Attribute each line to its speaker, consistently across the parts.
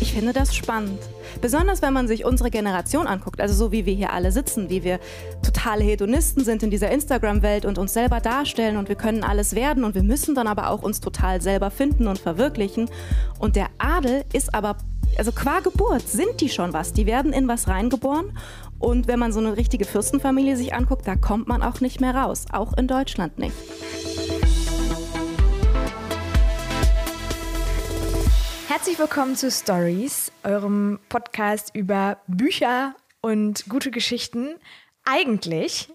Speaker 1: Ich finde das spannend. Besonders wenn man sich unsere Generation anguckt, also so wie wir hier alle sitzen, wie wir totale Hedonisten sind in dieser Instagram-Welt und uns selber darstellen und wir können alles werden und wir müssen dann aber auch uns total selber finden und verwirklichen. Und der Adel ist aber, also qua Geburt sind die schon was. Die werden in was reingeboren und wenn man so eine richtige Fürstenfamilie sich anguckt, da kommt man auch nicht mehr raus. Auch in Deutschland nicht.
Speaker 2: Herzlich willkommen zu Stories, eurem Podcast über Bücher und gute Geschichten. Eigentlich.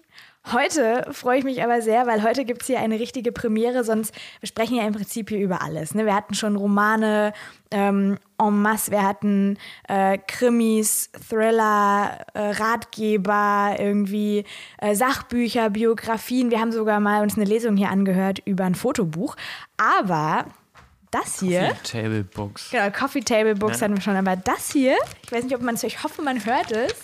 Speaker 2: Heute freue ich mich aber sehr, weil heute gibt es hier eine richtige Premiere, sonst wir sprechen ja im Prinzip hier über alles. Ne? Wir hatten schon Romane ähm, en masse, wir hatten äh, Krimis, Thriller, äh, Ratgeber, irgendwie äh, Sachbücher, Biografien. Wir haben sogar mal uns eine Lesung hier angehört über ein Fotobuch. Aber das hier.
Speaker 3: Coffee Table Books.
Speaker 2: Genau, Coffee Table Books ja. hatten wir schon, aber das hier, ich weiß nicht, ob man es, ich hoffe, man hört es,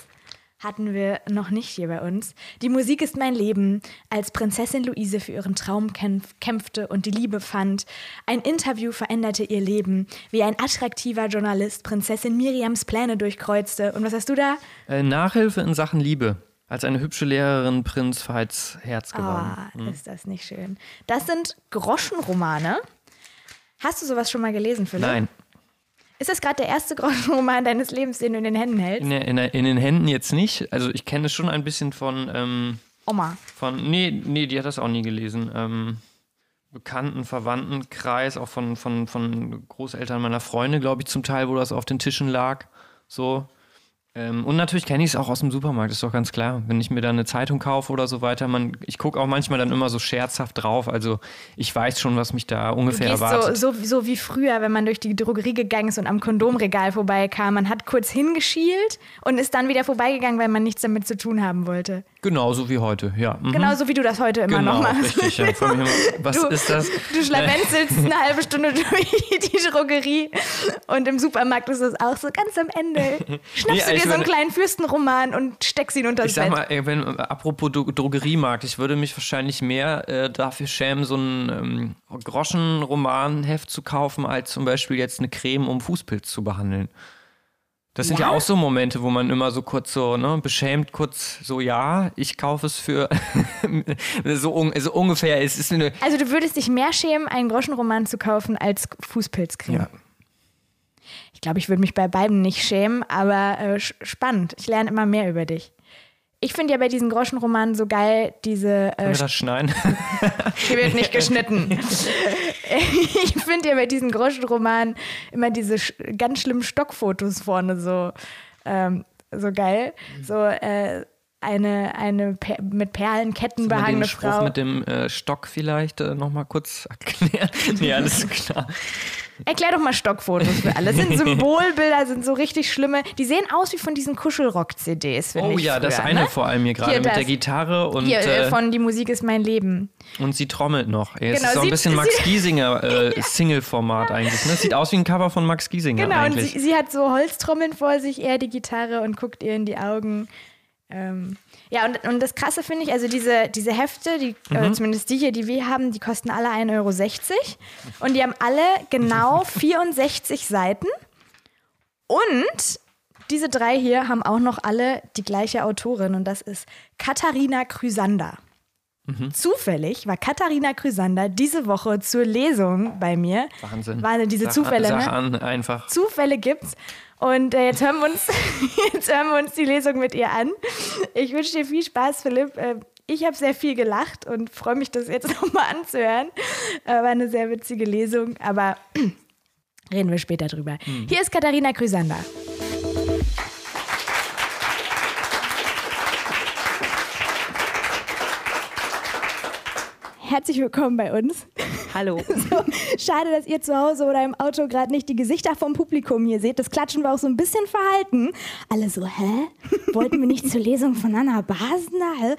Speaker 2: hatten wir noch nicht hier bei uns. Die Musik ist mein Leben, als Prinzessin Luise für ihren Traum kämpfte und die Liebe fand. Ein Interview veränderte ihr Leben, wie ein attraktiver Journalist Prinzessin Miriams Pläne durchkreuzte. Und was hast du da?
Speaker 3: Äh, Nachhilfe in Sachen Liebe. Als eine hübsche Lehrerin Prinz Veits Herz gewann.
Speaker 2: Ah, hm. ist das nicht schön. Das sind Groschenromane. Hast du sowas schon mal gelesen, Philipp?
Speaker 3: Nein.
Speaker 2: Ist das gerade der erste Groschenroman deines Lebens, den du in den Händen hältst?
Speaker 3: In, in, in den Händen jetzt nicht. Also ich kenne es schon ein bisschen von. Ähm,
Speaker 2: Oma.
Speaker 3: Von. Nee, nee, die hat das auch nie gelesen. Ähm, Bekannten, Verwandtenkreis, auch von, von, von Großeltern meiner Freunde, glaube ich, zum Teil, wo das auf den Tischen lag. So. Ähm, und natürlich kenne ich es auch aus dem Supermarkt, ist doch ganz klar. Wenn ich mir da eine Zeitung kaufe oder so weiter, man, ich gucke auch manchmal dann immer so scherzhaft drauf. Also ich weiß schon, was mich da ungefähr
Speaker 2: du gehst
Speaker 3: erwartet.
Speaker 2: So, so, so wie früher, wenn man durch die Drogerie gegangen ist und am Kondomregal vorbeikam. Man hat kurz hingeschielt und ist dann wieder vorbeigegangen, weil man nichts damit zu tun haben wollte.
Speaker 3: Genauso wie heute, ja.
Speaker 2: Mhm. Genauso wie du das heute immer
Speaker 3: genau,
Speaker 2: noch machst.
Speaker 3: Richtig, ja. Immer, was
Speaker 2: du,
Speaker 3: ist das?
Speaker 2: Du schlawenzelst eine halbe Stunde durch die Drogerie und im Supermarkt ist es auch so ganz am Ende. Schnappst nee, du dir so einen kleinen Fürsten Roman und steckst ihn unter das
Speaker 3: Ich sag mal, wenn, apropos Drogeriemarkt, ich würde mich wahrscheinlich mehr äh, dafür schämen, so ein ähm, Groschenromanheft zu kaufen, als zum Beispiel jetzt eine Creme, um Fußpilz zu behandeln. Das sind ja? ja, auch so Momente, wo man immer so kurz so, ne, beschämt kurz so, ja, ich kaufe es für so, un so ungefähr. Es ist eine
Speaker 2: also du würdest dich mehr schämen, einen Groschenroman zu kaufen, als Fußpilzcreme?
Speaker 3: Ja,
Speaker 2: ich glaube, ich würde mich bei beiden nicht schämen, aber äh, spannend. Ich lerne immer mehr über dich. Ich finde ja bei diesen Groschenromanen so geil, diese.
Speaker 3: Äh, wir das schneiden?
Speaker 2: Hier wird nicht geschnitten. ich finde ja bei diesen Groschenromanen immer diese ganz schlimmen Stockfotos vorne so, ähm, so geil. So, äh, eine, eine per mit Perlenketten behangene Frau.
Speaker 3: Spruch mit dem äh, Stock vielleicht äh, nochmal kurz erklären. nee, alles klar.
Speaker 2: Erklär doch mal Stockfotos für alle. Das sind Symbolbilder, sind so richtig schlimme. Die sehen aus wie von diesen Kuschelrock-CDs,
Speaker 3: finde
Speaker 2: oh,
Speaker 3: ich. Oh ja,
Speaker 2: früher,
Speaker 3: das eine
Speaker 2: ne?
Speaker 3: vor allem hier gerade mit der Gitarre und.
Speaker 2: Hier, äh, von Die Musik ist mein Leben.
Speaker 3: Und sie trommelt noch. Es
Speaker 2: genau,
Speaker 3: ist so ein bisschen Max Giesinger äh. Single-Format eigentlich. Ne? Sieht aus wie ein Cover von Max Giesinger.
Speaker 2: Genau,
Speaker 3: eigentlich.
Speaker 2: und sie, sie, hat so Holztrommeln vor sich, er die Gitarre und guckt ihr in die Augen. Ähm, ja, und, und das Krasse finde ich, also diese, diese Hefte, die, äh, mhm. äh, zumindest die hier, die wir haben, die kosten alle 1,60 Euro. Und die haben alle genau 64 Seiten. Und diese drei hier haben auch noch alle die gleiche Autorin und das ist Katharina Chrysander. Mhm. Zufällig war Katharina Chrysander diese Woche zur Lesung bei mir.
Speaker 3: Wahnsinn.
Speaker 2: Waren diese
Speaker 3: Sach
Speaker 2: Zufälle.
Speaker 3: Sach
Speaker 2: ne?
Speaker 3: an, einfach.
Speaker 2: Zufälle gibt's. Und äh, jetzt, hören wir uns, jetzt hören wir uns die Lesung mit ihr an. Ich wünsche dir viel Spaß, Philipp. Äh, ich habe sehr viel gelacht und freue mich, das jetzt nochmal anzuhören. War eine sehr witzige Lesung, aber reden wir später drüber. Mhm. Hier ist Katharina Chrysander. Herzlich willkommen bei uns.
Speaker 1: Hallo.
Speaker 2: So, schade, dass ihr zu Hause oder im Auto gerade nicht die Gesichter vom Publikum hier seht. Das Klatschen war auch so ein bisschen verhalten. Alle so, hä? Wollten wir nicht zur Lesung von Anna Basner?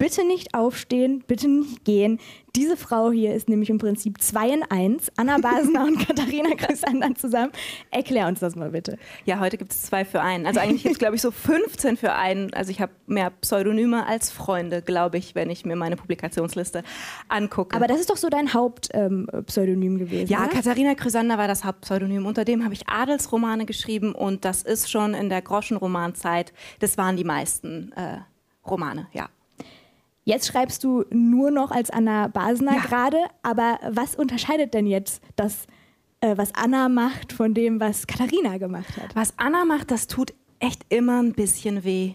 Speaker 2: Bitte nicht aufstehen, bitte nicht gehen. Diese Frau hier ist nämlich im Prinzip zwei in eins. Anna Basner und Katharina Chrysander zusammen. Erklär uns das mal bitte.
Speaker 1: Ja, heute gibt es zwei für einen. Also eigentlich gibt es, glaube ich, so 15 für einen. Also ich habe mehr Pseudonyme als Freunde, glaube ich, wenn ich mir meine Publikationsliste angucke.
Speaker 2: Aber das ist doch so dein Hauptpseudonym ähm, gewesen.
Speaker 1: Ja,
Speaker 2: oder?
Speaker 1: Katharina Chrysander war das Hauptpseudonym. Unter dem habe ich Adelsromane geschrieben und das ist schon in der Groschenromanzeit. Das waren die meisten äh, Romane, ja.
Speaker 2: Jetzt schreibst du nur noch als Anna Basner
Speaker 1: Ja.
Speaker 2: gerade, aber was unterscheidet denn jetzt das, äh, was Anna macht, von dem, was Katharina gemacht hat?
Speaker 1: Was Anna macht, das tut echt immer ein bisschen weh.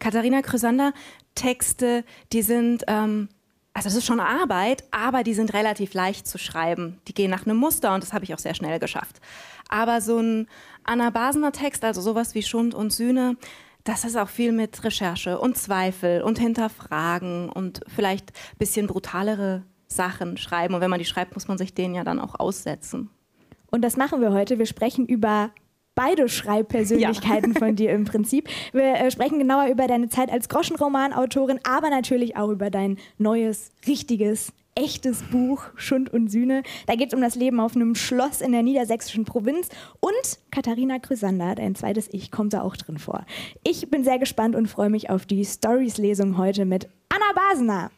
Speaker 1: Katharina Chrysander, Texte, die sind, ähm, also das ist schon Arbeit, aber die sind relativ leicht zu schreiben. Die gehen nach einem Muster und das habe ich auch sehr schnell geschafft. Aber so ein Anna Basner Text, also sowas wie Schund und Sühne, das ist auch viel mit Recherche und Zweifel und Hinterfragen und vielleicht ein bisschen brutalere Sachen schreiben. Und wenn man die schreibt, muss man sich denen ja dann auch aussetzen.
Speaker 2: Und das machen wir heute. Wir sprechen über beide Schreibpersönlichkeiten von dir im Prinzip. Wir äh, sprechen genauer über deine Zeit als Groschenromanautorin, aber natürlich auch über dein neues, richtiges, echtes Buch Schund und Sühne. Da geht es um das Leben auf einem Schloss in der niedersächsischen Provinz und Katharina Chrysander, dein zweites Ich, kommt da auch drin vor. Ich bin sehr gespannt und freue mich auf die Stories-Lesung heute mit Anna Basner.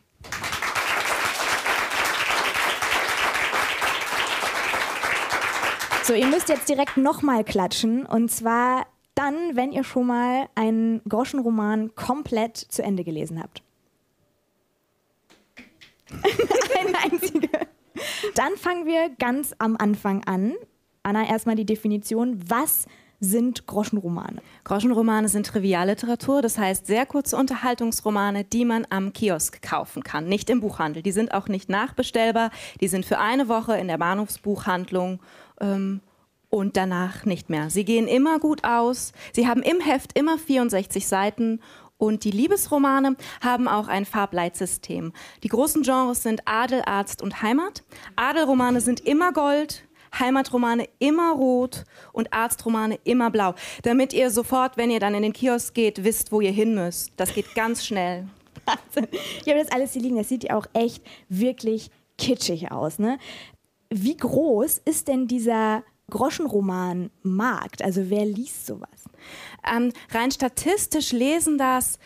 Speaker 2: So, ihr müsst jetzt direkt nochmal klatschen. Und zwar dann, wenn ihr schon mal einen Groschenroman komplett zu Ende gelesen habt. Eine einzige. Dann fangen wir ganz am Anfang an. Anna, erstmal die Definition. Was sind Groschenromane?
Speaker 1: Groschenromane sind Trivialliteratur, das heißt sehr kurze Unterhaltungsromane, die man am Kiosk kaufen kann, nicht im Buchhandel. Die sind auch nicht nachbestellbar, die sind für eine Woche in der Bahnhofsbuchhandlung ähm, und danach nicht mehr. Sie gehen immer gut aus, sie haben im Heft immer 64 Seiten und die Liebesromane haben auch ein Farbleitsystem. Die großen Genres sind Adel, Arzt und Heimat. Adelromane sind immer Gold, Heimatromane immer rot und Arztromane immer blau, damit ihr sofort, wenn ihr dann in den Kiosk geht, wisst, wo ihr hin müsst. Das geht ganz schnell.
Speaker 2: Ich habe das alles hier liegen. Das sieht ja auch echt wirklich kitschig aus. Ne? Wie groß ist denn dieser Groschenroman-Markt? Also wer liest sowas?
Speaker 1: Ähm, rein statistisch lesen das,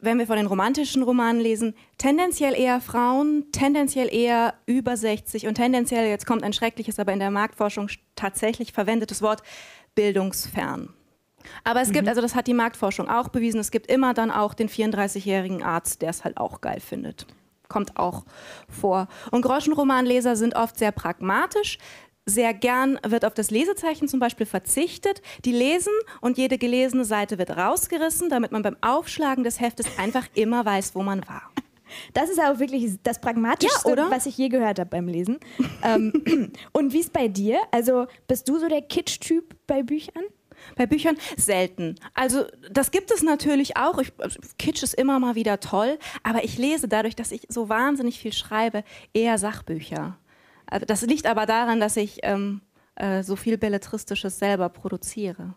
Speaker 1: wenn wir von den romantischen Romanen lesen, tendenziell eher Frauen, tendenziell eher über 60 und tendenziell, jetzt kommt ein schreckliches, aber in der Marktforschung tatsächlich verwendetes Wort, bildungsfern. Aber es gibt, also das hat die Marktforschung auch bewiesen, es gibt immer dann auch den 34-jährigen Arzt, der es halt auch geil findet. Kommt auch vor. Und Groschenromanleser sind oft sehr pragmatisch. Sehr gern wird auf das Lesezeichen zum Beispiel verzichtet. Die lesen und jede gelesene Seite wird rausgerissen, damit man beim Aufschlagen des Heftes einfach immer weiß, wo man war.
Speaker 2: Das ist aber wirklich das Pragmatischste,
Speaker 1: Ja, oder?
Speaker 2: was ich je gehört habe beim Lesen. ähm, und wie ist bei dir? Also bist du so der Kitsch-Typ bei Büchern?
Speaker 1: Bei Büchern selten. Also das gibt es natürlich auch. Ich, also, Kitsch ist immer mal wieder toll, aber ich lese dadurch, dass ich so wahnsinnig viel schreibe, eher Sachbücher. Also Das liegt aber daran, dass ich ähm, äh, so viel Belletristisches selber produziere.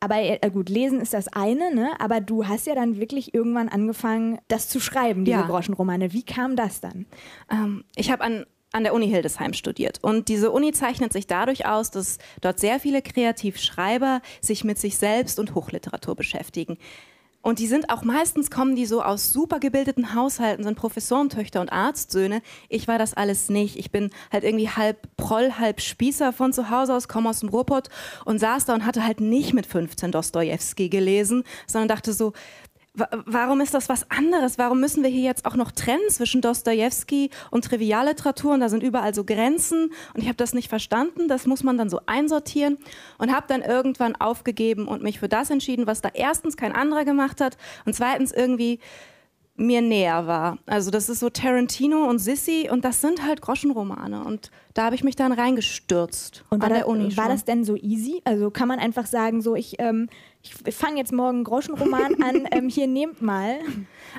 Speaker 2: Aber äh, gut, lesen ist das eine, ne? aber du hast ja dann wirklich irgendwann angefangen, das zu schreiben, diese
Speaker 1: Ja.
Speaker 2: Groschenromane. Wie kam das dann?
Speaker 1: Ähm, ich habe an, an der Uni Hildesheim studiert. Und diese Uni zeichnet sich dadurch aus, dass dort sehr viele Kreativschreiber sich mit sich selbst und Hochliteratur beschäftigen. Und die sind auch meistens, kommen die so aus super gebildeten Haushalten, sind Professorentöchter und Arztsöhne. Ich war das alles nicht. Ich bin halt irgendwie halb Proll, halb Spießer von zu Hause aus, komme aus dem Ruhrpott und saß da und hatte halt nicht mit 15 Dostojewski gelesen, sondern dachte so, Warum ist das was anderes? Warum müssen wir hier jetzt auch noch trennen zwischen Dostojewski und Trivialliteratur? Und da sind überall so Grenzen. Und ich habe das nicht verstanden. Das muss man dann so einsortieren. Und habe dann irgendwann aufgegeben und mich für das entschieden, was da erstens kein anderer gemacht hat und zweitens irgendwie mir näher war. Also das ist so Tarantino und Sissy und das sind halt Groschenromane. Und da habe ich mich dann reingestürzt
Speaker 2: Und war,
Speaker 1: an der Uni
Speaker 2: war
Speaker 1: schon.
Speaker 2: das denn so easy? Also kann man einfach sagen, so ich, ähm, ich fange jetzt morgen einen Groschenroman an, ähm, hier nehmt mal.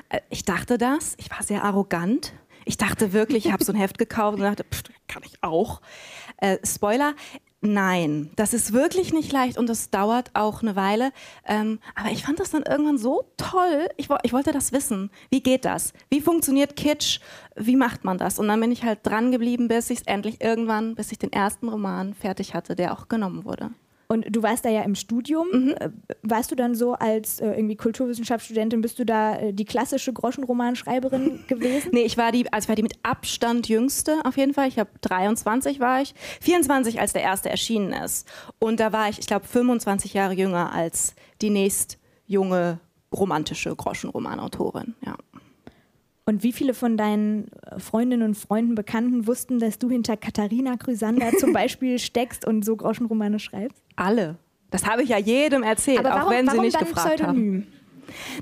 Speaker 1: Äh, Ich dachte das, ich war sehr arrogant. Ich dachte wirklich, ich habe so ein Heft gekauft und dachte, pff, kann ich auch. Äh, Spoiler, Nein, das ist wirklich nicht leicht und das dauert auch eine Weile. Ähm, aber ich fand das dann irgendwann so toll. Ich, ich, wollte das wissen. Wie geht das? Wie funktioniert Kitsch? Wie macht man das? Und dann bin ich halt dran geblieben, bis ich es endlich irgendwann, bis ich den ersten Roman fertig hatte, der auch genommen wurde.
Speaker 2: Und du warst da ja im Studium. Mhm. Äh, warst du dann so als äh, irgendwie Kulturwissenschaftsstudentin, bist du da äh, die klassische Groschenromanschreiberin gewesen?
Speaker 1: nee, ich war die, also ich war die mit Abstand jüngste auf jeden Fall. Ich habe 23 war ich, 24 als der erste erschienen ist. Und da war ich, ich glaube, 25 Jahre jünger als die nächst junge romantische Groschenromanautorin. Ja.
Speaker 2: Und wie viele von deinen äh, Freundinnen und Freunden, Bekannten wussten, dass du hinter Katharina Chrysander zum Beispiel steckst und so Groschenromane schreibst?
Speaker 1: Alle. Das habe ich ja jedem erzählt, warum, auch wenn sie nicht gefragt Pseudonym? haben.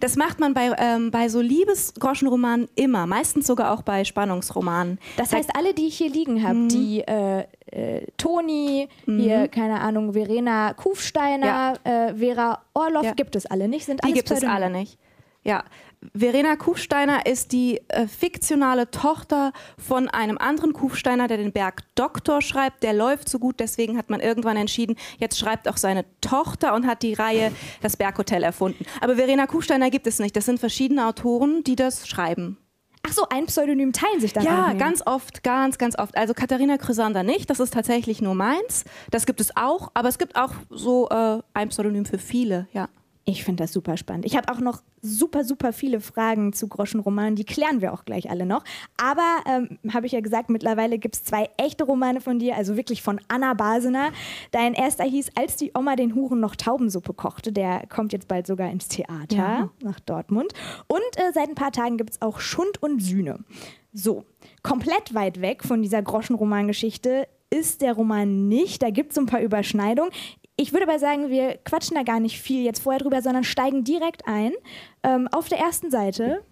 Speaker 1: Das macht man bei, ähm, bei so Liebesgroschenromanen immer, meistens sogar auch bei Spannungsromanen.
Speaker 2: Das heißt, alle, die ich hier liegen habe, mhm. die äh, äh, Toni, mhm. hier, keine Ahnung, Verena Kufsteiner, ja. äh, Vera Orloff, ja. gibt es alle nicht?
Speaker 1: Sind die gibt es alle nicht. Ja, Verena Kufsteiner ist die äh, fiktionale Tochter von einem anderen Kufsteiner, der den Berg Doktor schreibt. Der läuft so gut, deswegen hat man irgendwann entschieden, jetzt schreibt auch seine Tochter und hat die Reihe Das Berghotel erfunden. Aber Verena Kufsteiner gibt es nicht. Das sind verschiedene Autoren, die das schreiben.
Speaker 2: Ach so, ein Pseudonym teilen sich dann
Speaker 1: Ja, ganz oft, ganz, ganz oft. Also Katharina Chrysander nicht, das ist tatsächlich nur meins. Das gibt es auch, aber es gibt auch so äh, ein Pseudonym für viele, ja.
Speaker 2: Ich finde das super spannend. Ich habe auch noch super, super viele Fragen zu Groschenromanen. Die klären wir auch gleich alle noch. Aber, ähm, habe ich ja gesagt, mittlerweile gibt es zwei echte Romane von dir, also wirklich von Anna Basener. Dein erster hieß Als die Oma den Huren noch Taubensuppe kochte. Der kommt jetzt bald sogar ins Theater ja. nach Dortmund. Und äh, seit ein paar Tagen gibt es auch Schund und Sühne. So, komplett weit weg von dieser Groschenromangeschichte ist der Roman nicht. Da gibt es ein paar Überschneidungen. Ich würde aber sagen, wir quatschen da gar nicht viel jetzt vorher drüber, sondern steigen direkt ein. Ähm, auf der ersten Seite,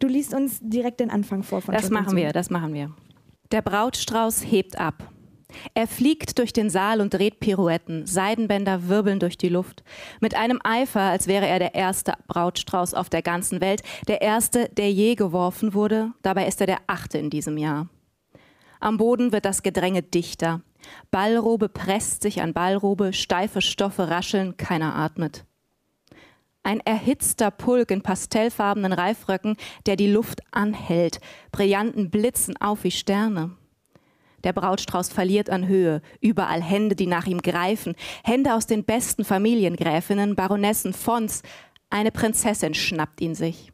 Speaker 2: du liest uns direkt den Anfang vor
Speaker 1: von Das machen wir, das machen wir. Der Brautstrauß hebt ab. Er fliegt durch den Saal und dreht Pirouetten, Seidenbänder wirbeln durch die Luft. Mit einem Eifer, als wäre er der erste Brautstrauß auf der ganzen Welt, der erste, der je geworfen wurde. Dabei ist er der achte in diesem Jahr. Am Boden wird das Gedränge dichter. Ballrobe presst sich an Ballrobe, steife Stoffe rascheln, keiner atmet. Ein erhitzter Pulk in pastellfarbenen Reifröcken, der die Luft anhält, Brillanten blitzen auf wie Sterne. Der Brautstrauß verliert an Höhe, überall Hände, die nach ihm greifen, Hände aus den besten Familiengräfinnen, Baronessen, Fons. Eine Prinzessin schnappt ihn sich.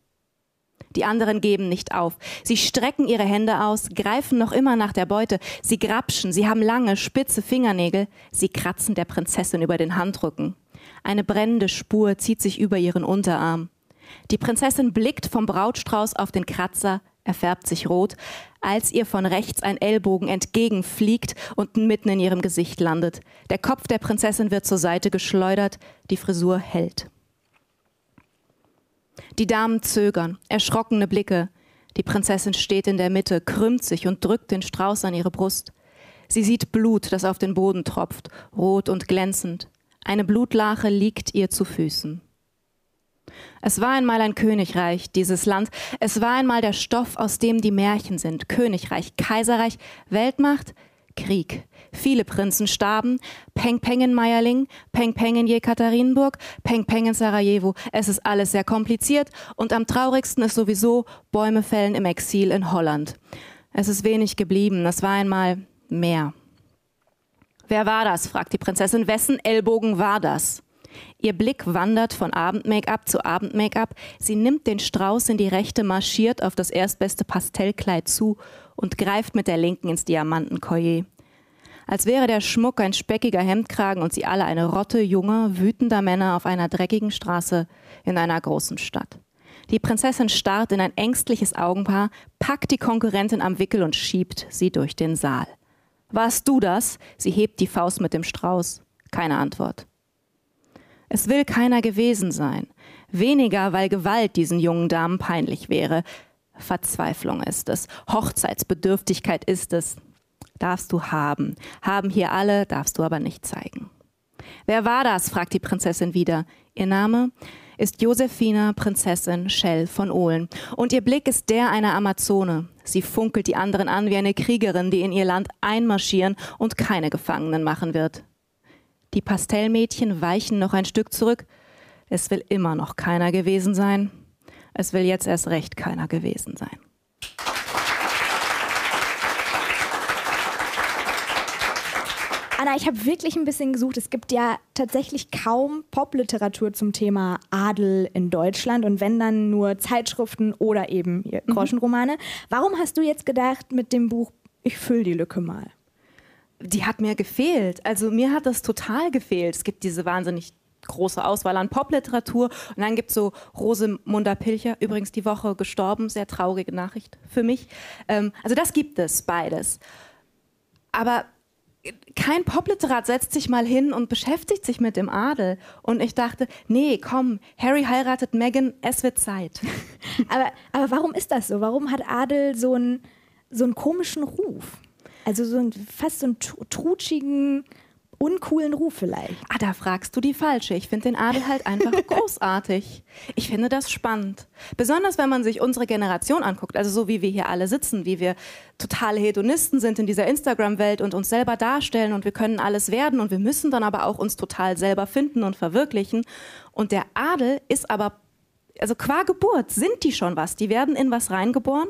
Speaker 1: Die anderen geben nicht auf. Sie strecken ihre Hände aus, greifen noch immer nach der Beute. Sie grapschen, sie haben lange, spitze Fingernägel. Sie kratzen der Prinzessin über den Handrücken. Eine brennende Spur zieht sich über ihren Unterarm. Die Prinzessin blickt vom Brautstrauß auf den Kratzer, er färbt sich rot, als ihr von rechts ein Ellbogen entgegenfliegt und mitten in ihrem Gesicht landet. Der Kopf der Prinzessin wird zur Seite geschleudert, die Frisur hält. Die Damen zögern, erschrockene Blicke. Die Prinzessin steht in der Mitte, krümmt sich und drückt den Strauß an ihre Brust. Sie sieht Blut, das auf den Boden tropft, rot und glänzend. Eine Blutlache liegt ihr zu Füßen. Es war einmal ein Königreich, dieses Land. Es war einmal der Stoff, aus dem die Märchen sind. Königreich, Kaiserreich, Weltmacht, Krieg. Viele Prinzen starben. Peng Peng in Meierling, Peng Peng in Jekaterinburg, Peng Peng in Sarajevo. Es ist alles sehr kompliziert und am traurigsten ist sowieso Bäume fällen im Exil in Holland. Es ist wenig geblieben. Es war einmal mehr. Wer war das? fragt die Prinzessin. Wessen Ellbogen war das? Ihr Blick wandert von Abend-Make-up zu Abend-Make-up. Sie nimmt den Strauß in die rechte, marschiert auf das erstbeste Pastellkleid zu und greift mit der linken ins Diamantenkollier als wäre der Schmuck ein speckiger Hemdkragen und sie alle eine Rotte junger, wütender Männer auf einer dreckigen Straße in einer großen Stadt. Die Prinzessin starrt in ein ängstliches Augenpaar, packt die Konkurrentin am Wickel und schiebt sie durch den Saal. Warst du das? Sie hebt die Faust mit dem Strauß. Keine Antwort. Es will keiner gewesen sein. Weniger, weil Gewalt diesen jungen Damen peinlich wäre. Verzweiflung ist es. Hochzeitsbedürftigkeit ist es darfst du haben. Haben hier alle, darfst du aber nicht zeigen. Wer war das? fragt die Prinzessin wieder. Ihr Name ist Josephina Prinzessin Schell von Ohlen. Und ihr Blick ist der einer Amazone. Sie funkelt die anderen an wie eine Kriegerin, die in ihr Land einmarschieren und keine Gefangenen machen wird. Die Pastellmädchen weichen noch ein Stück zurück. Es will immer noch keiner gewesen sein. Es will jetzt erst recht keiner gewesen sein.
Speaker 2: Anna, ich habe wirklich ein bisschen gesucht. Es gibt ja tatsächlich kaum Popliteratur zum Thema Adel in Deutschland und wenn dann nur Zeitschriften oder eben
Speaker 1: Mhm.
Speaker 2: Groschenromane. Warum hast du jetzt gedacht mit dem Buch, ich fülle die Lücke mal?
Speaker 1: Die hat mir gefehlt. Also mir hat das total gefehlt. Es gibt diese wahnsinnig große Auswahl an Popliteratur und dann gibt es so Rosemunda Pilcher, übrigens die Woche gestorben, sehr traurige Nachricht für mich. Ähm, also das gibt es beides. Aber kein Popliterat setzt sich mal hin und beschäftigt sich mit dem Adel. Und ich dachte, nee, komm, Harry heiratet Meghan, es wird Zeit.
Speaker 2: Aber, aber warum ist das so? Warum hat Adel so einen, so einen komischen Ruf? Also so ein, fast so einen tru- trutschigen, uncoolen Ruf vielleicht.
Speaker 1: Ah, da fragst du die Falsche. Ich finde den Adel halt einfach großartig. Ich finde das spannend. Besonders wenn man sich unsere Generation anguckt, also so wie wir hier alle sitzen, wie wir totale Hedonisten sind in dieser Instagram-Welt und uns selber darstellen und wir können alles werden und wir müssen dann aber auch uns total selber finden und verwirklichen. Und der Adel ist aber also qua Geburt sind die schon was. Die werden in was reingeboren.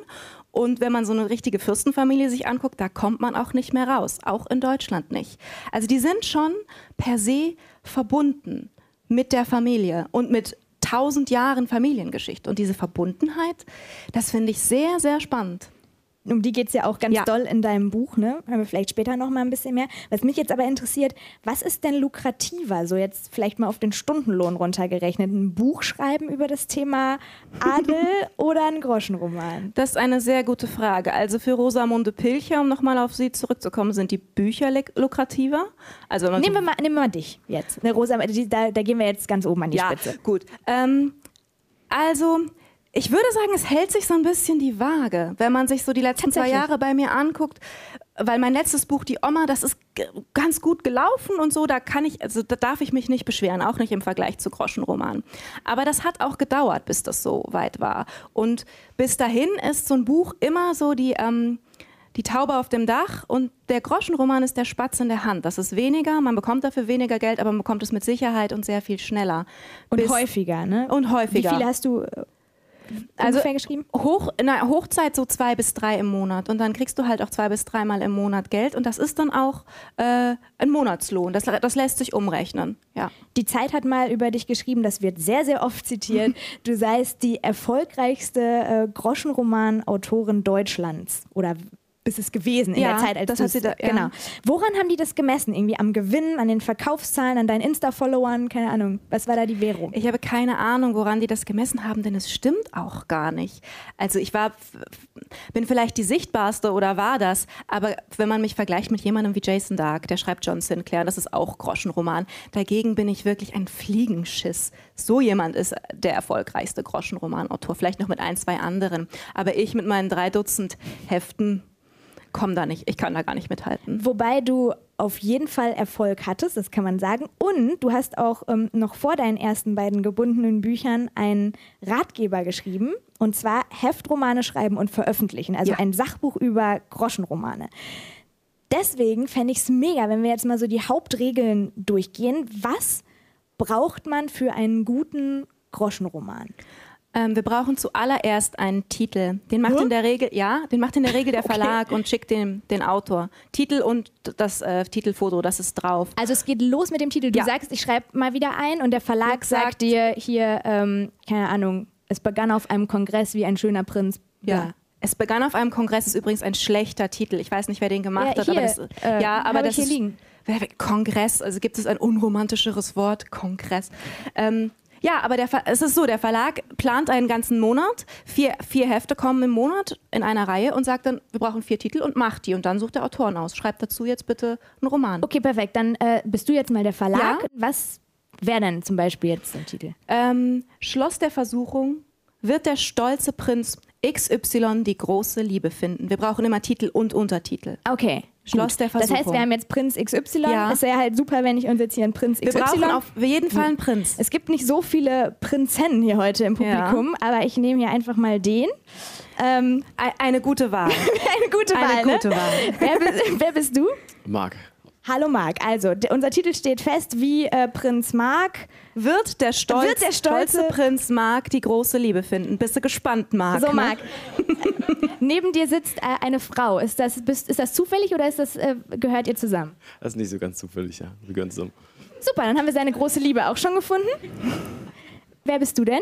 Speaker 1: Und wenn man so eine richtige Fürstenfamilie sich anguckt, da kommt man auch nicht mehr raus. Auch in Deutschland nicht. Also die sind schon per se verbunden mit der Familie und mit tausend Jahren Familiengeschichte. Und diese Verbundenheit, das finde ich sehr, sehr spannend.
Speaker 2: Um die geht es ja auch ganz
Speaker 1: Ja.
Speaker 2: doll in deinem Buch, ne? Haben wir vielleicht später noch mal ein bisschen mehr. Was mich jetzt aber interessiert, was ist denn lukrativer? So jetzt vielleicht mal auf den Stundenlohn runtergerechnet. Ein Buch schreiben über das Thema Adel oder ein Groschenroman?
Speaker 1: Das ist eine sehr gute Frage. Also für Rosamunde Pilcher, um nochmal auf sie zurückzukommen, sind die Bücher lukrativer. Also
Speaker 2: Nehmen wir mal, nehmen wir mal dich jetzt. Ne, Rosa, da, da gehen wir jetzt ganz oben an die
Speaker 1: ja,
Speaker 2: Spitze.
Speaker 1: gut. Ähm, also, ich würde sagen, es hält sich so ein bisschen die Waage, wenn man sich so die letzten zwei. Jahre bei mir anguckt. Weil mein letztes Buch, Die Oma, das ist ganz gut gelaufen und so, da kann ich, also da darf ich mich nicht beschweren, auch nicht im Vergleich zu Groschenromanen. Aber das hat auch gedauert, bis das so weit war. Und bis dahin ist so ein Buch immer so die, ähm, die Taube auf dem Dach und der Groschenroman ist der Spatz in der Hand. Das ist weniger, man bekommt dafür weniger Geld, aber man bekommt es mit Sicherheit und sehr viel schneller.
Speaker 2: Und
Speaker 1: Bis-
Speaker 2: häufiger, ne?
Speaker 1: Und häufiger.
Speaker 2: Wie viele hast du äh,
Speaker 1: Also-
Speaker 2: geschrieben?
Speaker 1: Hoch, der Hochzeit so zwei bis drei im Monat und dann kriegst du halt auch zwei bis dreimal im Monat Geld und das ist dann auch äh, ein Monatslohn. Das, das lässt sich umrechnen. Ja.
Speaker 2: Die Zeit hat mal über dich geschrieben, das wird sehr, sehr oft zitiert. Du seist die erfolgreichste äh, Groschenroman-Autorin Deutschlands. Oder bist es gewesen in
Speaker 1: Ja,
Speaker 2: der Zeit, als
Speaker 1: das
Speaker 2: du
Speaker 1: hat sie da- ja.
Speaker 2: Genau. Woran haben die das gemessen? Irgendwie am Gewinn, an den Verkaufszahlen, an deinen Insta-Followern? Keine Ahnung. Was war da die Währung?
Speaker 1: Ich habe keine Ahnung, woran die das gemessen haben, denn es stimmt auch gar nicht. Also ich war, bin vielleicht die sichtbarste oder war das, aber wenn man mich vergleicht mit jemandem wie Jason Dark, der schreibt John Sinclair, das ist auch Groschenroman. Dagegen bin ich wirklich ein Fliegenschiss. So jemand ist der erfolgreichste Groschenromanautor, vielleicht noch mit ein, zwei anderen. Aber ich mit meinen drei Dutzend Heften komme da nicht, ich kann da gar nicht mithalten.
Speaker 2: Wobei du auf jeden Fall Erfolg hattest, das kann man sagen. Und du hast auch ähm, noch vor deinen ersten beiden gebundenen Büchern einen Ratgeber geschrieben. Und zwar Heftromane schreiben und veröffentlichen. Also
Speaker 1: Ja.
Speaker 2: ein Sachbuch über Groschenromane. Deswegen fände ich es mega, wenn wir jetzt mal so die Hauptregeln durchgehen. Was braucht man für einen guten Groschenroman?
Speaker 1: Ähm, wir brauchen zuallererst einen Titel. Den macht in der Regel, ja, den macht in der Regel der Verlag und schickt den, den Autor. Titel und das äh, Titelfoto, das ist drauf.
Speaker 2: Also es geht los mit dem Titel. Du
Speaker 1: Ja.
Speaker 2: sagst, ich schreibe mal wieder ein und der Verlag
Speaker 1: Und
Speaker 2: sagt,
Speaker 1: sagt-
Speaker 2: dir hier, ähm, keine Ahnung, es begann auf einem Kongress wie ein schöner Prinz.
Speaker 1: Ja. Es begann auf einem Kongress, ist übrigens ein schlechter Titel. Ich weiß nicht, wer den gemacht
Speaker 2: Ja,
Speaker 1: hat, aber
Speaker 2: hier,
Speaker 1: das,
Speaker 2: äh,
Speaker 1: ja, aber das
Speaker 2: hier
Speaker 1: ist Kongress, also gibt es ein unromantischeres Wort, Kongress. Ähm, ja, aber der, Ver- es ist so, der Verlag plant einen ganzen Monat, vier, vier Hefte kommen im Monat in einer Reihe und sagt dann, wir brauchen vier Titel und macht die und dann sucht der Autoren aus. Schreibt dazu jetzt bitte einen Roman.
Speaker 2: Okay, perfekt. Dann äh, bist du jetzt mal der Verlag.
Speaker 1: Ja.
Speaker 2: Was wäre denn zum Beispiel jetzt ein Titel?
Speaker 1: Ähm, Schloss der Versuchung wird der stolze Prinz XY die große Liebe finden. Wir brauchen immer Titel und Untertitel.
Speaker 2: Okay.
Speaker 1: Schloss der
Speaker 2: Das
Speaker 1: Versuchung.
Speaker 2: heißt, wir haben jetzt Prinz XY.
Speaker 1: Ja.
Speaker 2: Es wäre halt super, wenn ich uns jetzt hier einen Prinz
Speaker 1: wir
Speaker 2: XY.
Speaker 1: brauchen auf jeden Fall einen Prinz.
Speaker 2: es gibt nicht so viele Prinzennen hier heute im
Speaker 1: Ja.
Speaker 2: Publikum, aber ich nehme hier einfach mal den. Ähm,
Speaker 1: Ei- Eine gute Wahl.
Speaker 2: eine gute Wahl.
Speaker 1: Eine
Speaker 2: ne?
Speaker 1: gute Wahl.
Speaker 2: Wer, bist, wer bist du?
Speaker 4: Marc.
Speaker 2: Hallo Marc. Also, unser Titel steht fest, wie äh, Prinz Marc.
Speaker 1: Wird der, stolz,
Speaker 2: Wird der stolze-
Speaker 1: Prinz Marc die große Liebe finden? Bist du gespannt, Marc?
Speaker 2: So,
Speaker 1: ne?
Speaker 2: Marc. Neben dir sitzt äh, eine Frau. Ist das, bist, ist das zufällig oder ist das, äh, gehört ihr zusammen?
Speaker 4: Das ist nicht so ganz zufällig, ja. Wir gönnen zusammen.
Speaker 2: Super, dann haben wir seine große Liebe auch schon gefunden. Wer bist du denn?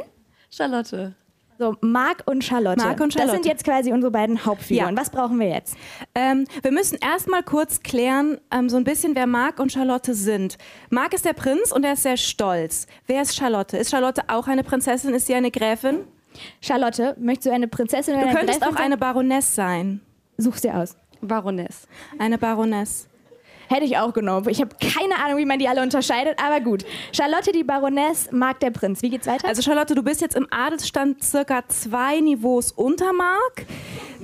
Speaker 5: Charlotte.
Speaker 2: So, Marc und Charlotte.
Speaker 1: Marc und
Speaker 2: Das
Speaker 1: Charlotte.
Speaker 2: sind jetzt quasi unsere beiden Hauptfiguren.
Speaker 1: Ja.
Speaker 2: Was brauchen wir jetzt?
Speaker 1: Ähm, wir müssen erstmal kurz klären, ähm, so ein bisschen, wer Marc und Charlotte sind. Marc ist der Prinz und er ist sehr stolz. Wer ist Charlotte? Ist Charlotte auch eine Prinzessin? Ist sie eine Gräfin?
Speaker 2: Charlotte, möchtest du eine Prinzessin oder
Speaker 1: Du
Speaker 2: eine
Speaker 1: könntest
Speaker 2: Gräfin
Speaker 1: auch
Speaker 2: sein?
Speaker 1: eine Baroness sein.
Speaker 2: Such's dir aus.
Speaker 5: Baroness.
Speaker 1: Eine Baroness.
Speaker 2: Hätte ich auch genommen. Ich habe keine Ahnung, wie man die alle unterscheidet, aber gut. Charlotte die Baroness, Marc der Prinz. Wie geht's weiter?
Speaker 1: Also Charlotte, du bist jetzt im Adelsstand circa zwei Niveaus unter Marc.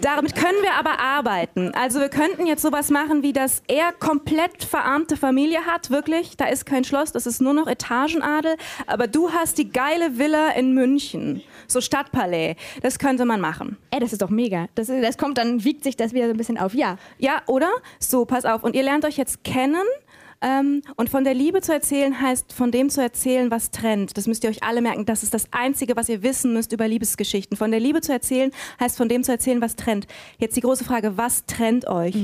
Speaker 1: Damit können wir aber arbeiten. Also wir könnten jetzt sowas machen, wie dass er komplett verarmte Familie hat, wirklich. Da ist kein Schloss, das ist nur noch Etagenadel. Aber du hast die geile Villa in München, so Stadtpalais. Das könnte man machen.
Speaker 2: Ey, das ist doch mega. Das, das kommt, dann wiegt sich das wieder so ein bisschen auf. Ja.
Speaker 1: Ja, oder? So, pass auf. Und ihr lernt euch jetzt kennen. Ähm, und von der Liebe zu erzählen heißt von dem zu erzählen, was trennt. Das müsst ihr euch alle merken. Das ist das Einzige, was ihr wissen müsst über Liebesgeschichten. Von der Liebe zu erzählen heißt von dem zu erzählen, was trennt. Jetzt die große Frage, was trennt euch?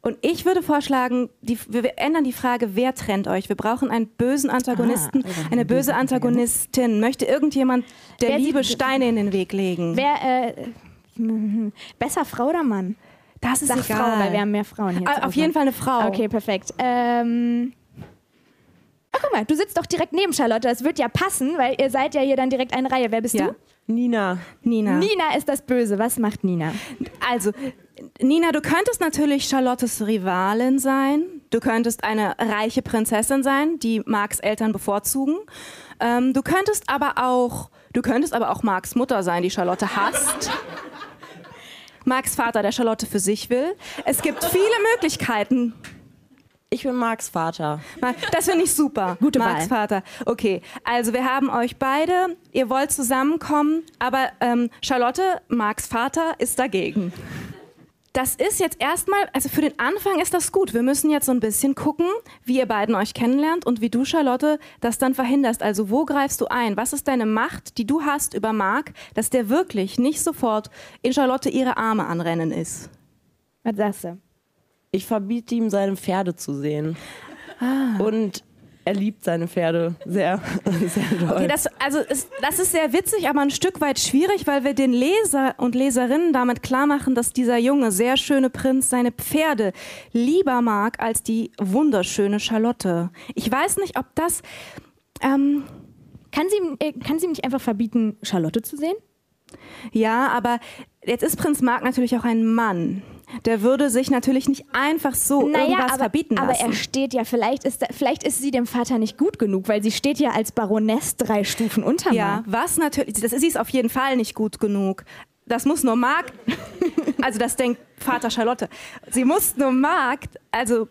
Speaker 1: Und ich würde vorschlagen, die, wir ändern die Frage, wer trennt euch? Wir brauchen einen bösen Antagonisten, eine böse Antagonistin. Möchte irgendjemand der
Speaker 2: Wer
Speaker 1: Liebe Steine in den Weg legen?
Speaker 2: Wer, äh, besser Frau oder Mann?
Speaker 1: Das ist
Speaker 2: Sag
Speaker 1: egal.
Speaker 2: Frau, weil wir haben mehr Frauen hier.
Speaker 1: Ah, Auf jeden. Fall eine Frau.
Speaker 2: Okay, perfekt. Ähm. Ah, guck mal, du sitzt doch direkt neben Charlotte. Das wird ja passen, weil ihr seid ja hier dann direkt eine Reihe. Wer bist
Speaker 1: Ja.
Speaker 2: du?
Speaker 5: Nina.
Speaker 1: Nina.
Speaker 2: Nina ist das Böse. Was macht Nina?
Speaker 1: Also, Nina, du könntest natürlich Charlottes Rivalin sein. Du könntest eine reiche Prinzessin sein, die Marks Eltern bevorzugen. Ähm, du könntest aber auch, du könntest aber auch Marks Mutter sein, die Charlotte hasst. Marks Vater, der Charlotte für sich will. Es gibt viele Möglichkeiten.
Speaker 5: Ich bin Marks Vater.
Speaker 1: Das finde ich super.
Speaker 2: Gute
Speaker 1: Marks
Speaker 2: Wahl.
Speaker 1: Vater. Okay, also wir haben euch beide. Ihr wollt zusammenkommen, aber ähm, Charlotte, Marks Vater, ist dagegen. Das ist jetzt erstmal, also für den Anfang ist das gut. Wir müssen jetzt so ein bisschen gucken, wie ihr beiden euch kennenlernt und wie du, Charlotte, das dann verhinderst. Also wo greifst du ein? Was ist deine Macht, die du hast über Mark, dass der wirklich nicht sofort in Charlotte ihre Arme anrennen ist?
Speaker 2: Was sagst du?
Speaker 5: Ich verbiete ihm, seine Pferde zu sehen. Und er liebt seine Pferde sehr, sehr doll.
Speaker 1: Okay, das, also ist, das ist sehr witzig, aber ein Stück weit schwierig, weil wir den Leser und Leserinnen damit klar machen, dass dieser junge, sehr schöne Prinz seine Pferde lieber mag als die wunderschöne Charlotte. Ich weiß nicht, ob das. Ähm,
Speaker 2: Kann sie, äh, kann sie nicht einfach verbieten, Charlotte zu sehen?
Speaker 1: ja, aber jetzt ist Prinz Mark natürlich auch ein Mann. Der würde sich natürlich nicht einfach so irgendwas
Speaker 2: aber,
Speaker 1: verbieten
Speaker 2: aber
Speaker 1: lassen.
Speaker 2: er steht ja, vielleicht ist, vielleicht ist sie dem Vater nicht gut genug, weil sie steht ja als Baroness drei Stufen unter
Speaker 1: Ja,
Speaker 2: Mark.
Speaker 1: was natürlich, das ist, sie ist auf jeden Fall nicht gut genug. Das muss nur Mark, also das denkt Vater Charlotte. Sie muss nur Mark, also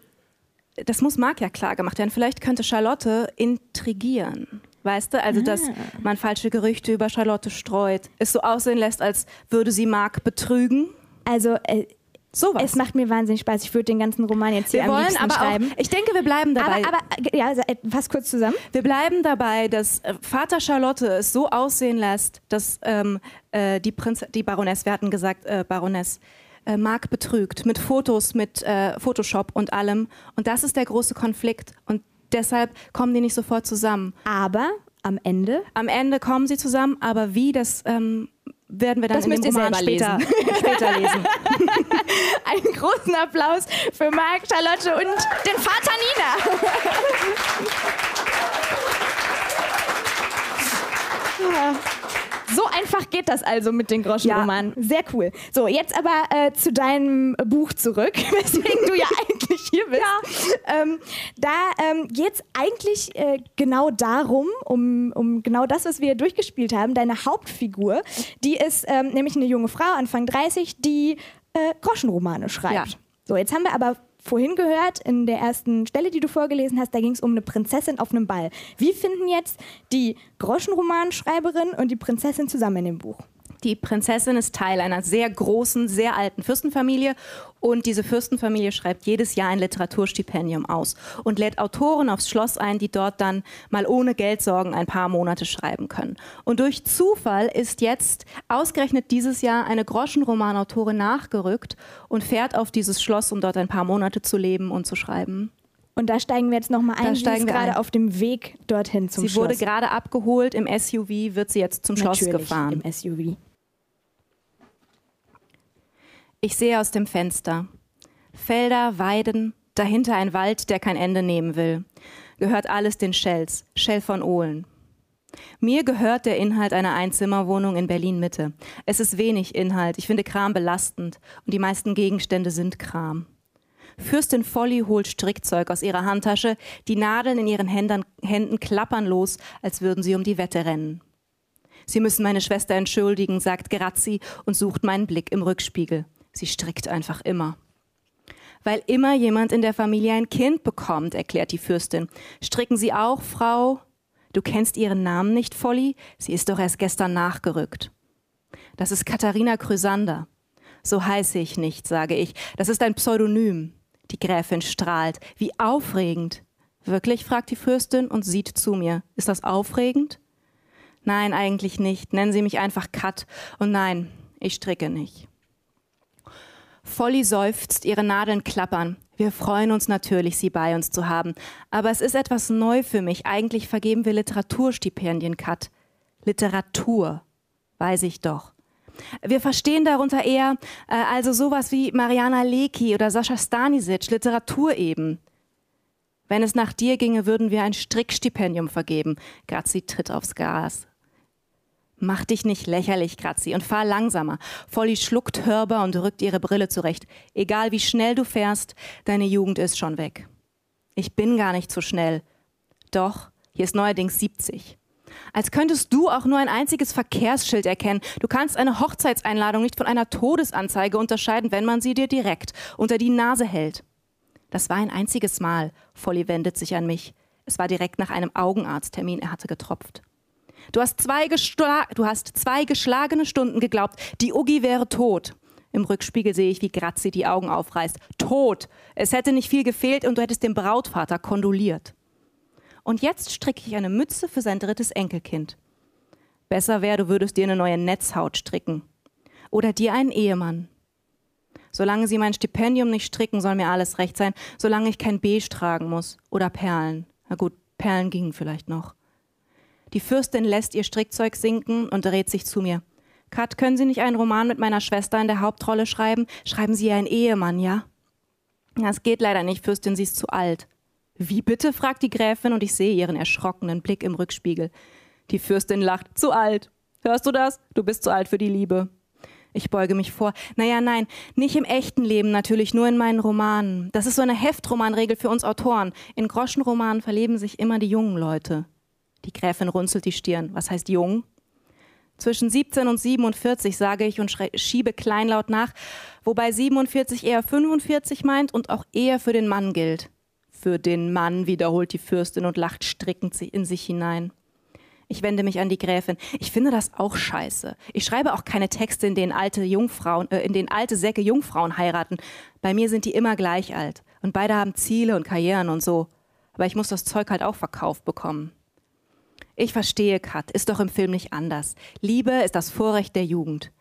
Speaker 1: das muss Mark ja klar gemacht werden. Vielleicht könnte Charlotte intrigieren. Weißt du, also dass man falsche Gerüchte über Charlotte streut, es so aussehen lässt, als würde sie Mark betrügen.
Speaker 2: Also, äh,
Speaker 1: Sowas.
Speaker 2: es macht mir wahnsinnig Spaß. Ich würde den ganzen Roman jetzt hier
Speaker 1: wir
Speaker 2: am
Speaker 1: wollen
Speaker 2: liebsten
Speaker 1: aber
Speaker 2: schreiben.
Speaker 1: auch, ich denke, wir bleiben dabei.
Speaker 2: aber, aber, äh, ja, äh, fass kurz zusammen.
Speaker 1: Wir bleiben dabei, dass äh, Vater Charlotte es so aussehen lässt, dass ähm, äh, die, Prinz die Baroness, wir hatten gesagt, äh, Baroness, äh, Mark betrügt mit Fotos, mit äh, Photoshop und allem. Und das ist der große Konflikt. Und deshalb kommen die nicht sofort zusammen.
Speaker 2: Aber am Ende
Speaker 1: Am Ende kommen sie zusammen, aber wie, das ähm, werden wir dann
Speaker 2: Das
Speaker 1: in dem Roman später, später lesen.
Speaker 2: einen großen Applaus für Marc, Charlotte und den Vater Nina. Ja. So einfach geht das also mit den Groschenromanen. Sehr cool. So, jetzt aber äh, zu deinem Buch zurück, weswegen du ja eigentlich hier bist. Ähm, da ähm, geht es eigentlich äh, genau darum, um, um genau das, was wir durchgespielt haben. Deine Hauptfigur, die ist ähm, nämlich eine junge Frau, Anfang 30, die äh, Groschenromane schreibt.
Speaker 1: Ja.
Speaker 2: So, jetzt haben wir aber vorhin gehört, in der ersten Stelle, die du vorgelesen hast, da ging es um eine Prinzessin auf einem Ball. Wie finden jetzt die Groschenromanschreiberin und die Prinzessin zusammen in dem Buch?
Speaker 1: Die Prinzessin ist Teil einer sehr großen, sehr alten Fürstenfamilie und diese Fürstenfamilie schreibt jedes Jahr ein Literaturstipendium aus und lädt Autoren aufs Schloss ein, die dort dann mal ohne Geldsorgen ein paar Monate schreiben können. Und durch Zufall ist jetzt ausgerechnet dieses Jahr eine Groschenromanautorin nachgerückt und fährt auf dieses Schloss, um dort ein paar Monate zu leben und zu schreiben.
Speaker 2: Und da steigen wir jetzt nochmal ein.
Speaker 1: Da
Speaker 2: sie
Speaker 1: steigen
Speaker 2: ist gerade
Speaker 1: ein.
Speaker 2: auf dem Weg dorthin zum
Speaker 1: sie
Speaker 2: Schloss.
Speaker 1: wurde gerade abgeholt im SUV, wird sie jetzt zum Schloss
Speaker 2: Natürlich
Speaker 1: gefahren.
Speaker 2: im SUV.
Speaker 1: Ich sehe aus dem Fenster. Felder, Weiden, dahinter ein Wald, der kein Ende nehmen will. Gehört alles den Shells, Shell von Ohlen. Mir gehört der Inhalt einer Einzimmerwohnung in Berlin Mitte. Es ist wenig Inhalt, ich finde Kram belastend und die meisten Gegenstände sind Kram. Fürstin Folly holt Strickzeug aus ihrer Handtasche, die Nadeln in ihren Händen, Händen klappern los, als würden sie um die Wette rennen. Sie müssen meine Schwester entschuldigen, sagt Grazzi und sucht meinen Blick im Rückspiegel. Sie strickt einfach immer. Weil immer jemand in der Familie ein Kind bekommt, erklärt die Fürstin. Stricken Sie auch, Frau? Du kennst ihren Namen nicht, Folly? Sie ist doch erst gestern nachgerückt. Das ist Katharina Chrysander. So heiße ich nicht, sage ich. Das ist ein Pseudonym. Die Gräfin strahlt. Wie aufregend. Wirklich? fragt die Fürstin und sieht zu mir. Ist das aufregend? Nein, eigentlich nicht. Nennen Sie mich einfach Kat. Und nein, ich stricke nicht. Folly seufzt, ihre Nadeln klappern. Wir freuen uns natürlich, Sie bei uns zu haben. Aber es ist etwas neu für mich. Eigentlich vergeben wir Literaturstipendien, Kat. Literatur, weiß ich doch. Wir verstehen darunter eher äh, also sowas wie Mariana Lecki oder Sascha Stanisic, Literatur eben. Wenn es nach dir ginge, würden wir ein Strickstipendium vergeben. Grazi tritt aufs Gas. Mach dich nicht lächerlich, Grazi, und fahr langsamer. Folly schluckt hörbar und rückt ihre Brille zurecht. Egal wie schnell du fährst, deine Jugend ist schon weg. Ich bin gar nicht so schnell. Doch, hier ist neuerdings 70. Als könntest du auch nur ein einziges Verkehrsschild erkennen. Du kannst eine Hochzeitseinladung nicht von einer Todesanzeige unterscheiden, wenn man sie dir direkt unter die Nase hält. Das war ein einziges Mal. Folly wendet sich an mich. Es war direkt nach einem Augenarzttermin. Er hatte getropft. Du hast zwei, du hast zwei geschlagene Stunden geglaubt, die Uggi wäre tot. Im Rückspiegel sehe ich, wie Grazi die Augen aufreißt. Tot! Es hätte nicht viel gefehlt und du hättest dem Brautvater kondoliert. Und jetzt stricke ich eine Mütze für sein drittes Enkelkind. Besser wäre, du würdest dir eine neue Netzhaut stricken. Oder dir einen Ehemann. Solange sie mein Stipendium nicht stricken, soll mir alles recht sein, solange ich kein Beige tragen muss. Oder Perlen. Na gut, Perlen gingen vielleicht noch. Die Fürstin lässt ihr Strickzeug sinken und dreht sich zu mir. Kat, können Sie nicht einen Roman mit meiner Schwester in der Hauptrolle schreiben? Schreiben Sie ihr einen Ehemann, ja? Das geht leider nicht, Fürstin, sie ist zu alt. Wie bitte? fragt die Gräfin und ich sehe ihren erschrockenen Blick im Rückspiegel. Die Fürstin lacht. Zu alt. Hörst du das? Du bist zu alt für die Liebe. Ich beuge mich vor. Naja, nein, nicht im echten Leben natürlich, nur in meinen Romanen. Das ist so eine Heftromanregel für uns Autoren. In Groschenromanen verleben sich immer die jungen Leute. Die Gräfin runzelt die Stirn. Was heißt jung? Zwischen 17 und 47 sage ich und schiebe kleinlaut nach, wobei 47 eher 45 meint und auch eher für den Mann gilt. Für den Mann, wiederholt die Fürstin und lacht strickend in sich hinein. Ich wende mich an die Gräfin. Ich finde das auch scheiße. Ich schreibe auch keine Texte, in denen alte Jungfrauen, äh, in denen alte Säcke Jungfrauen heiraten. Bei mir sind die immer gleich alt. Und beide haben Ziele und Karrieren und so. Aber ich muss das Zeug halt auch verkauft bekommen. Ich verstehe, Kat, ist doch im Film nicht anders. Liebe ist das Vorrecht der Jugend.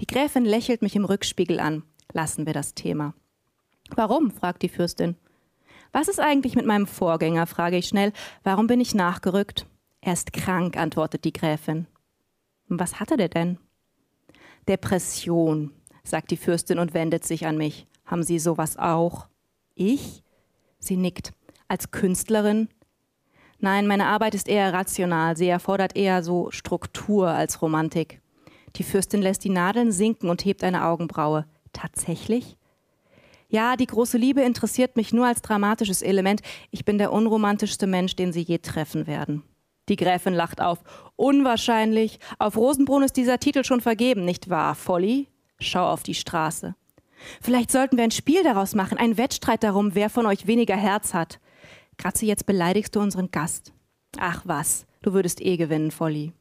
Speaker 1: Die Gräfin lächelt mich im Rückspiegel an. Lassen wir das Thema. Warum? fragt die Fürstin. Was ist eigentlich mit meinem Vorgänger? frage ich schnell. Warum bin ich nachgerückt? Er ist krank, antwortet die Gräfin. Was hatte der denn? Depression, sagt die Fürstin und wendet sich an mich. Haben Sie sowas auch? Ich? Sie nickt. Als Künstlerin? Nein, meine Arbeit ist eher rational. Sie erfordert eher so Struktur als Romantik. Die Fürstin lässt die Nadeln sinken und hebt eine Augenbraue. Tatsächlich? Ja, die große Liebe interessiert mich nur als dramatisches Element. Ich bin der unromantischste Mensch, den Sie je treffen werden. Die Gräfin lacht auf. Unwahrscheinlich. Auf Rosenbrunn ist dieser Titel schon vergeben, nicht wahr, Folly? Schau auf die Straße. Vielleicht sollten wir ein Spiel daraus machen, einen Wettstreit darum, wer von euch weniger Herz hat. Kratze, jetzt beleidigst du unseren Gast. Ach was, du würdest eh gewinnen, Volli.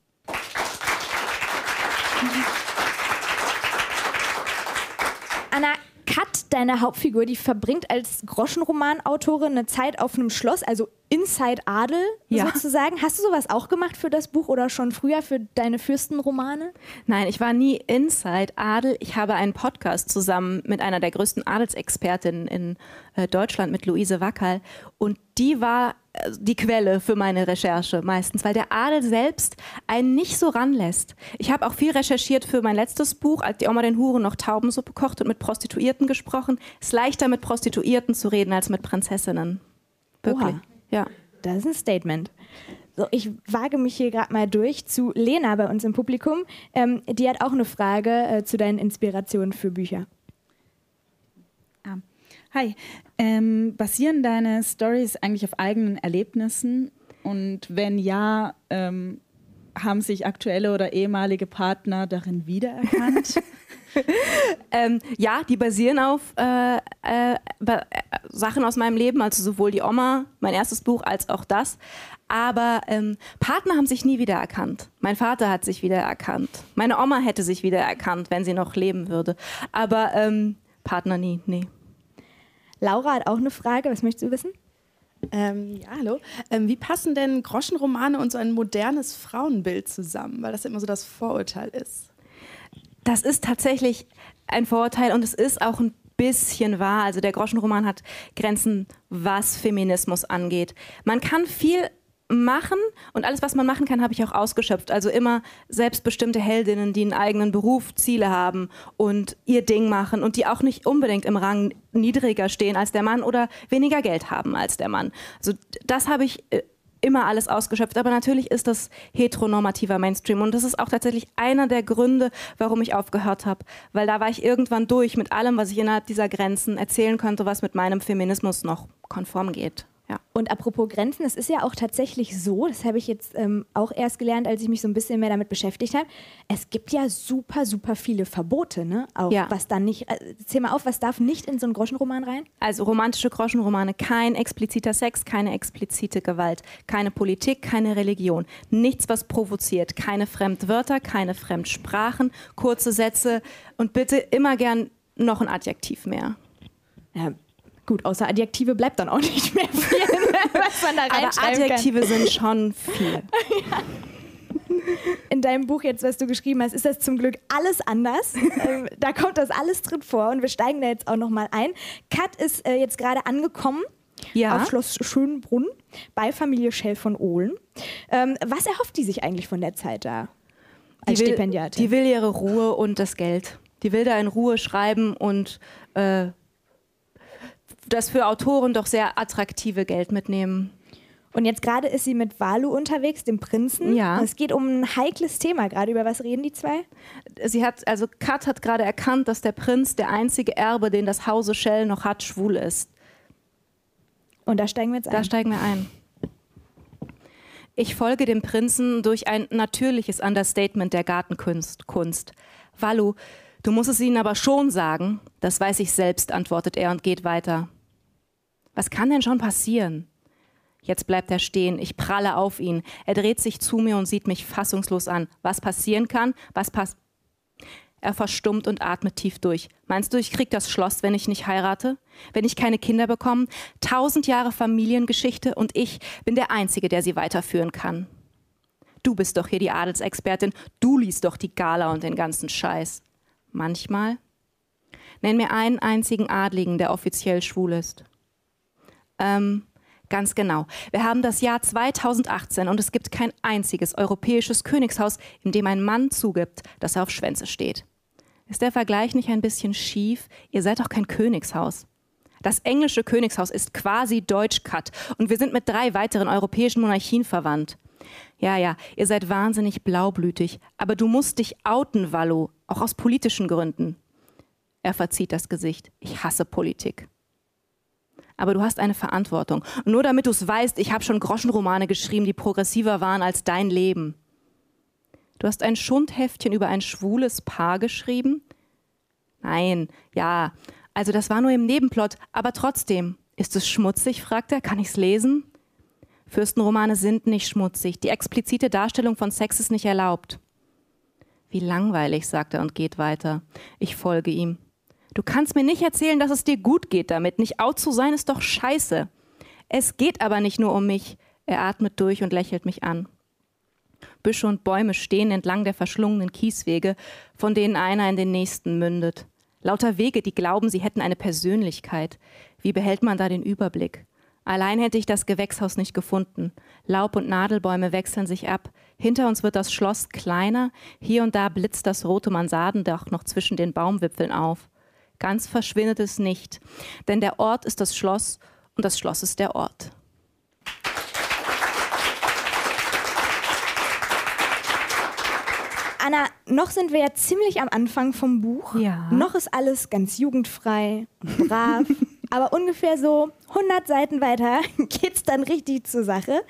Speaker 2: Anna, Kat, deine Hauptfigur, die verbringt als Groschenromanautorin eine Zeit auf einem Schloss, also Inside Adel
Speaker 1: Ja.
Speaker 2: sozusagen. Hast du sowas auch gemacht für das Buch oder schon früher für deine Fürstenromane?
Speaker 1: Nein, ich war nie Inside Adel. Ich habe einen Podcast zusammen mit einer der größten Adelsexpertinnen in äh, Deutschland, mit Luise Wackerl. Und die war äh, die Quelle für meine Recherche meistens, weil der Adel selbst einen nicht so ranlässt. Ich habe auch viel recherchiert für mein letztes Buch, als die Oma den Huren noch Taubensuppe kocht und mit Prostituierten gesprochen. Es ist leichter, mit Prostituierten zu reden, als mit Prinzessinnen. Wirklich.
Speaker 2: Oha.
Speaker 1: Ja.
Speaker 2: Das ist ein Statement. So, ich wage mich hier gerade mal durch zu Lena bei uns im Publikum. Ähm, die hat auch eine Frage äh, zu deinen Inspirationen für Bücher.
Speaker 6: Ah. Hi, ähm, basieren deine Stories eigentlich auf eigenen Erlebnissen? Und wenn ja, ähm, haben sich aktuelle oder ehemalige Partner darin wiedererkannt?
Speaker 1: Ähm, ja, die basieren auf äh, äh, äh, Sachen aus meinem Leben, also sowohl die Oma, mein erstes Buch, als auch das. Aber ähm, Partner haben sich nie wiedererkannt. Mein Vater hat sich wiedererkannt. Meine Oma hätte sich wiedererkannt, wenn sie noch leben würde. Aber ähm, Partner nie, nee.
Speaker 2: Laura hat auch eine Frage. Was möchtest du wissen?
Speaker 7: Ähm, ja, hallo. Ähm, wie passen denn Groschenromane und so ein modernes Frauenbild zusammen? Weil das ja immer so das Vorurteil ist.
Speaker 1: Das ist tatsächlich ein Vorurteil und es ist auch ein bisschen wahr. Also der Groschenroman hat Grenzen, was Feminismus angeht. Man kann viel machen und alles, was man machen kann, habe ich auch ausgeschöpft. Also immer selbstbestimmte Heldinnen, die einen eigenen Beruf, Ziele haben und ihr Ding machen und die auch nicht unbedingt im Rang niedriger stehen als der Mann oder weniger Geld haben als der Mann. Also das habe ich äh, immer alles ausgeschöpft. Aber natürlich ist das heteronormativer Mainstream. Und das ist auch tatsächlich einer der Gründe, warum ich aufgehört habe. Weil da war ich irgendwann durch mit allem, was ich innerhalb dieser Grenzen erzählen könnte, was mit meinem Feminismus noch konform geht. Ja.
Speaker 2: Und apropos Grenzen, es ist ja auch tatsächlich so, das habe ich jetzt ähm, auch erst gelernt, als ich mich so ein bisschen mehr damit beschäftigt habe. Es gibt ja super, super viele Verbote, ne? Auch
Speaker 1: Ja.
Speaker 2: was dann nicht. Äh, zähl mal auf, was darf nicht in so einen Groschenroman rein?
Speaker 1: Also romantische Groschenromane, kein expliziter Sex, keine explizite Gewalt, keine Politik, keine Religion, nichts, was provoziert, keine Fremdwörter, keine Fremdsprachen, kurze Sätze und bitte immer gern noch ein Adjektiv mehr.
Speaker 2: Ja, gut, außer Adjektive bleibt dann auch nicht mehr viel, was man da
Speaker 1: Aber
Speaker 2: reinschreiben
Speaker 1: Adjektive sind schon viel.
Speaker 2: kann. In deinem Buch jetzt, was du geschrieben hast, ist das zum Glück alles anders. ähm, da kommt das alles drin vor und wir steigen da jetzt auch nochmal ein. Kat ist äh, jetzt gerade angekommen
Speaker 1: Ja.
Speaker 2: auf Schloss Schönbrunn bei Familie Schell von Ohlen. Ähm, was erhofft die sich eigentlich von der Zeit da als
Speaker 1: die will,
Speaker 2: Stipendiatin?
Speaker 1: Die will ihre Ruhe und das Geld. Die will da in Ruhe schreiben und äh, das für Autoren doch sehr attraktive Geld mitnehmen.
Speaker 2: Und jetzt gerade ist sie mit Walu unterwegs, dem Prinzen.
Speaker 1: Ja.
Speaker 2: Es geht um ein heikles Thema gerade. Über was reden die zwei?
Speaker 1: Sie hat, also Kat hat gerade erkannt, dass der Prinz der einzige Erbe, den das Hause Schell noch hat, schwul ist.
Speaker 2: Und da steigen wir jetzt
Speaker 1: Da
Speaker 2: ein.
Speaker 1: steigen wir ein. Ich folge dem Prinzen durch ein natürliches Understatement der Gartenkunst. Kunst. Walu, du musst es ihnen aber schon sagen. Das weiß ich selbst, antwortet er und geht weiter. Was kann denn schon passieren? Jetzt bleibt er stehen. Ich pralle auf ihn. Er dreht sich zu mir und sieht mich fassungslos an. Was passieren kann? Was pass Er verstummt und atmet tief durch. Meinst du, ich krieg das Schloss, wenn ich nicht heirate? Wenn ich keine Kinder bekomme? Tausend Jahre Familiengeschichte und ich bin der Einzige, der sie weiterführen kann. Du bist doch hier die Adelsexpertin. Du liest doch die Gala und den ganzen Scheiß. Manchmal. Nenn mir einen einzigen Adligen, der offiziell schwul ist. Ähm, ganz genau. Wir haben das Jahr 2018 und es gibt kein einziges europäisches Königshaus, in dem ein Mann zugibt, dass er auf Schwänze steht. Ist der Vergleich nicht ein bisschen schief? Ihr seid doch kein Königshaus. Das englische Königshaus ist quasi Deutschkat und wir sind mit drei weiteren europäischen Monarchien verwandt. Ja, ja, ihr seid wahnsinnig blaublütig, aber du musst dich outen, Wallo, auch aus politischen Gründen. Er verzieht das Gesicht. Ich hasse Politik. Aber du hast eine Verantwortung. Und nur damit du es weißt, ich habe schon Groschenromane geschrieben, die progressiver waren als dein Leben. Du hast ein Schundheftchen über ein schwules Paar geschrieben? Nein, ja. Also das war nur im Nebenplot, aber trotzdem. Ist es schmutzig? fragt er. Kann ich's lesen? Fürstenromane sind nicht schmutzig. Die explizite Darstellung von Sex ist nicht erlaubt. Wie langweilig, sagt er und geht weiter. Ich folge ihm. Du kannst mir nicht erzählen, dass es dir gut geht damit. Nicht out zu sein ist doch scheiße. Es geht aber nicht nur um mich. Er atmet durch und lächelt mich an. Büsche und Bäume stehen entlang der verschlungenen Kieswege, von denen einer in den nächsten mündet. Lauter Wege, die glauben, sie hätten eine Persönlichkeit. Wie behält man da den Überblick? Allein hätte ich das Gewächshaus nicht gefunden. Laub und Nadelbäume wechseln sich ab. Hinter uns wird das Schloss kleiner. Hier und da blitzt das rote Mansardendach noch zwischen den Baumwipfeln auf. Ganz verschwindet es nicht, denn der Ort ist das Schloss und das Schloss ist der Ort.
Speaker 2: Anna, noch sind wir ja ziemlich am Anfang vom Buch.
Speaker 1: Ja.
Speaker 2: Noch ist alles ganz jugendfrei und brav. aber ungefähr so 100 Seiten weiter geht's dann richtig zur Sache.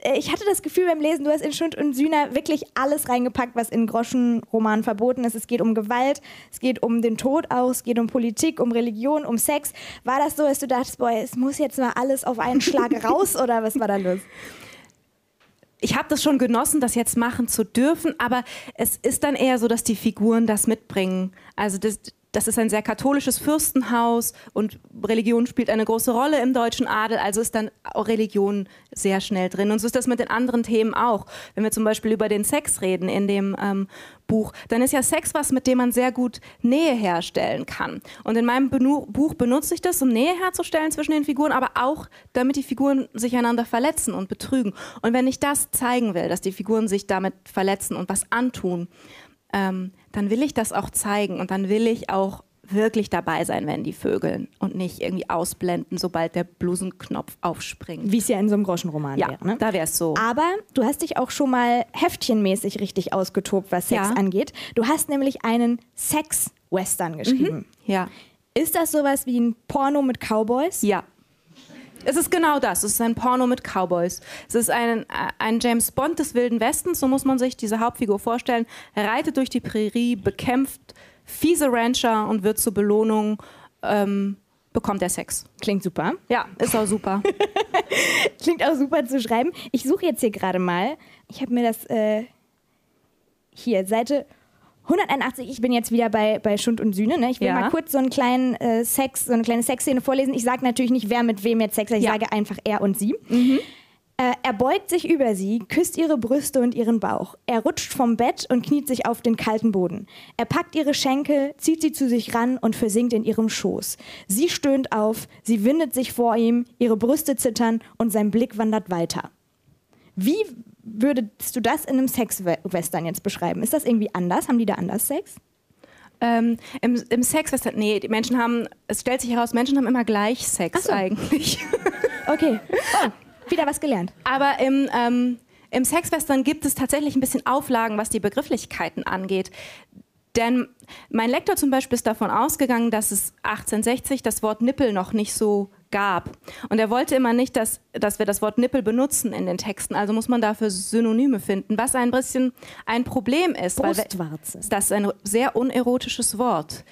Speaker 2: Äh, Ich hatte das Gefühl beim Lesen, du hast in Schund und Sühner wirklich alles reingepackt, was in Groschenromanen verboten ist. Es geht um Gewalt, es geht um den Tod auch, es geht um Politik, um Religion, um Sex. War das so, dass du dachtest, boah, es muss jetzt mal alles auf einen Schlag raus oder was war da los?
Speaker 1: ich habe das schon genossen, das jetzt machen zu dürfen, aber es ist dann eher so, dass die Figuren das mitbringen. Also das, das ist ein sehr katholisches Fürstenhaus und Religion spielt eine große Rolle im deutschen Adel, also ist dann Religion sehr schnell drin. Und so ist das mit den anderen Themen auch. Wenn wir zum Beispiel über den Sex reden in dem ähm, Buch, dann ist ja Sex was, mit dem man sehr gut Nähe herstellen kann. Und in meinem Benu Buch benutze ich das, um Nähe herzustellen zwischen den Figuren, aber auch, damit die Figuren sich einander verletzen und betrügen. Und wenn ich das zeigen will, dass die Figuren sich damit verletzen und was antun, ähm, dann will ich das auch zeigen und dann will ich auch wirklich dabei sein, wenn die vögeln und nicht irgendwie ausblenden, sobald der Blusenknopf aufspringt.
Speaker 2: Wie es ja in so einem Groschenroman
Speaker 1: Ja,
Speaker 2: wäre. Ne?
Speaker 1: da wäre es so.
Speaker 2: Aber du hast dich auch schon mal heftchenmäßig richtig ausgetobt, was Sex
Speaker 1: Ja.
Speaker 2: angeht. Du hast nämlich einen Sex-Western geschrieben.
Speaker 1: Ja.
Speaker 2: Ist das sowas wie ein Porno mit Cowboys?
Speaker 1: Ja. Es ist genau das. Es ist ein Porno mit Cowboys. Es ist ein, ein James Bond des Wilden Westens, so muss man sich diese Hauptfigur vorstellen. Er reitet durch die Prärie, bekämpft fiese Rancher und wird zur Belohnung, ähm, bekommt er Sex.
Speaker 2: Klingt super.
Speaker 1: Ja, ist auch super.
Speaker 2: Klingt auch super zu schreiben. Ich suche jetzt hier gerade mal. Ich habe mir das äh, hier, Seite 181. Ich bin jetzt wieder bei, bei Schund und Sühne. Ne? Ich will
Speaker 1: Ja.
Speaker 2: mal kurz so einen kleinen äh, Sex, so eine kleine Sexszene vorlesen. Ich sage natürlich nicht, wer mit wem jetzt Sex hat. Ich
Speaker 1: Ja.
Speaker 2: sage einfach er und sie. Äh, er beugt sich über sie, küsst ihre Brüste und ihren Bauch. Er rutscht vom Bett und kniet sich auf den kalten Boden. Er packt ihre Schenkel, zieht sie zu sich ran und versinkt in ihrem Schoß. Sie stöhnt auf, sie windet sich vor ihm, ihre Brüste zittern und sein Blick wandert weiter. Wie würdest du das in einem Sex-Western jetzt beschreiben? Ist das irgendwie anders? Haben die da anders Sex?
Speaker 1: ähm, Im, im Sex, was- nee, die Menschen haben, es stellt sich heraus, Menschen haben immer gleich Sex
Speaker 2: so.
Speaker 1: eigentlich.
Speaker 2: Okay. Oh, wieder was gelernt.
Speaker 1: Aber im, ähm, im Sexwestern gibt es tatsächlich ein bisschen Auflagen, was die Begrifflichkeiten angeht. Denn mein Lektor zum Beispiel ist davon ausgegangen, dass es 1860 das Wort Nippel noch nicht so gab. Und er wollte immer nicht, dass, dass wir das Wort Nippel benutzen in den Texten. Also muss man dafür Synonyme finden, was ein bisschen ein Problem ist. weil wir-
Speaker 2: Brustwarze.
Speaker 1: Das ist ein sehr unerotisches Wort.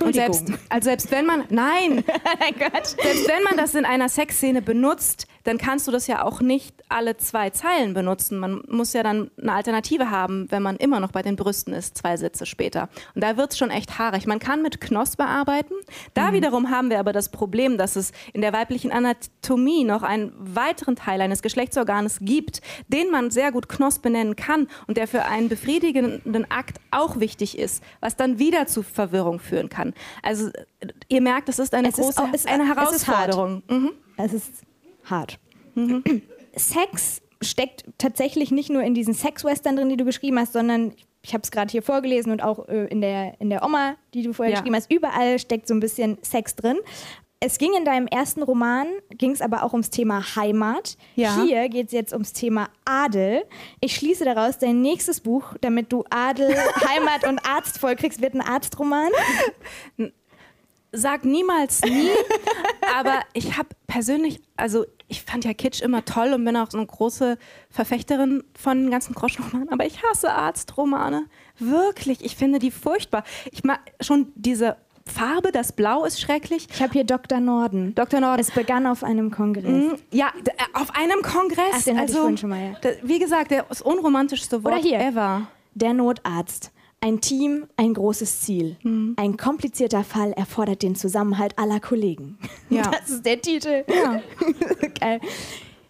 Speaker 1: Und
Speaker 2: Entschuldigung.
Speaker 1: selbst, also selbst wenn man, nein,
Speaker 2: mein Gott.
Speaker 1: selbst wenn man das in einer Sexszene benutzt, dann kannst du das ja auch nicht alle zwei Zeilen benutzen. Man muss ja dann eine Alternative haben, wenn man immer noch bei den Brüsten ist, zwei Sätze später. Und da wird es schon echt haarig. Man kann mit Knospe arbeiten. Da wiederum haben wir aber das Problem, dass es in der weiblichen Anatomie noch einen weiteren Teil eines Geschlechtsorganes gibt, den man sehr gut Knospe nennen kann und der für einen befriedigenden Akt auch wichtig ist, was dann wieder zu Verwirrung führen kann. Also ihr merkt, es ist eine
Speaker 2: Es ist
Speaker 1: große
Speaker 2: auch- es-
Speaker 1: eine
Speaker 2: es ist.
Speaker 1: Herausforderung. Mhm.
Speaker 2: Es ist hart. Sex steckt tatsächlich nicht nur in diesen Sex-Western drin, die du geschrieben hast, sondern ich habe es gerade hier vorgelesen und auch äh, in, der, in der Oma, die du vorher
Speaker 1: Ja.
Speaker 2: geschrieben hast. Überall steckt so ein bisschen Sex drin. Es ging in deinem ersten Roman, ging es aber auch ums Thema Heimat.
Speaker 1: Ja.
Speaker 2: Hier geht es jetzt ums Thema Adel. Ich schließe daraus, dein nächstes Buch, damit du Adel, Heimat und Arzt vollkriegst, wird ein Arztroman.
Speaker 1: Sag niemals nie, aber ich habe persönlich, also ich fand ja Kitsch immer toll und bin auch so eine große Verfechterin von den ganzen Groschenromanen, aber ich hasse Arztromane. Wirklich, ich finde die furchtbar. Ich mag schon diese Farbe, das Blau ist schrecklich.
Speaker 2: Ich habe hier Dr. Norden.
Speaker 1: Dr. Norden.
Speaker 2: Es begann auf einem Kongress.
Speaker 1: Mhm. Ja, äh, auf einem Kongress.
Speaker 2: Ach, den hatte ich
Speaker 1: also,
Speaker 2: vorhin schon mal, ja.
Speaker 1: Wie gesagt, der- das unromantischste Wort
Speaker 2: Oder hier.
Speaker 1: ever.
Speaker 2: Der Notarzt. Ein Team, ein großes Ziel. Ein komplizierter Fall erfordert den Zusammenhalt aller Kollegen.
Speaker 1: Ja.
Speaker 2: Das ist der Titel.
Speaker 1: Ja.
Speaker 2: Geil.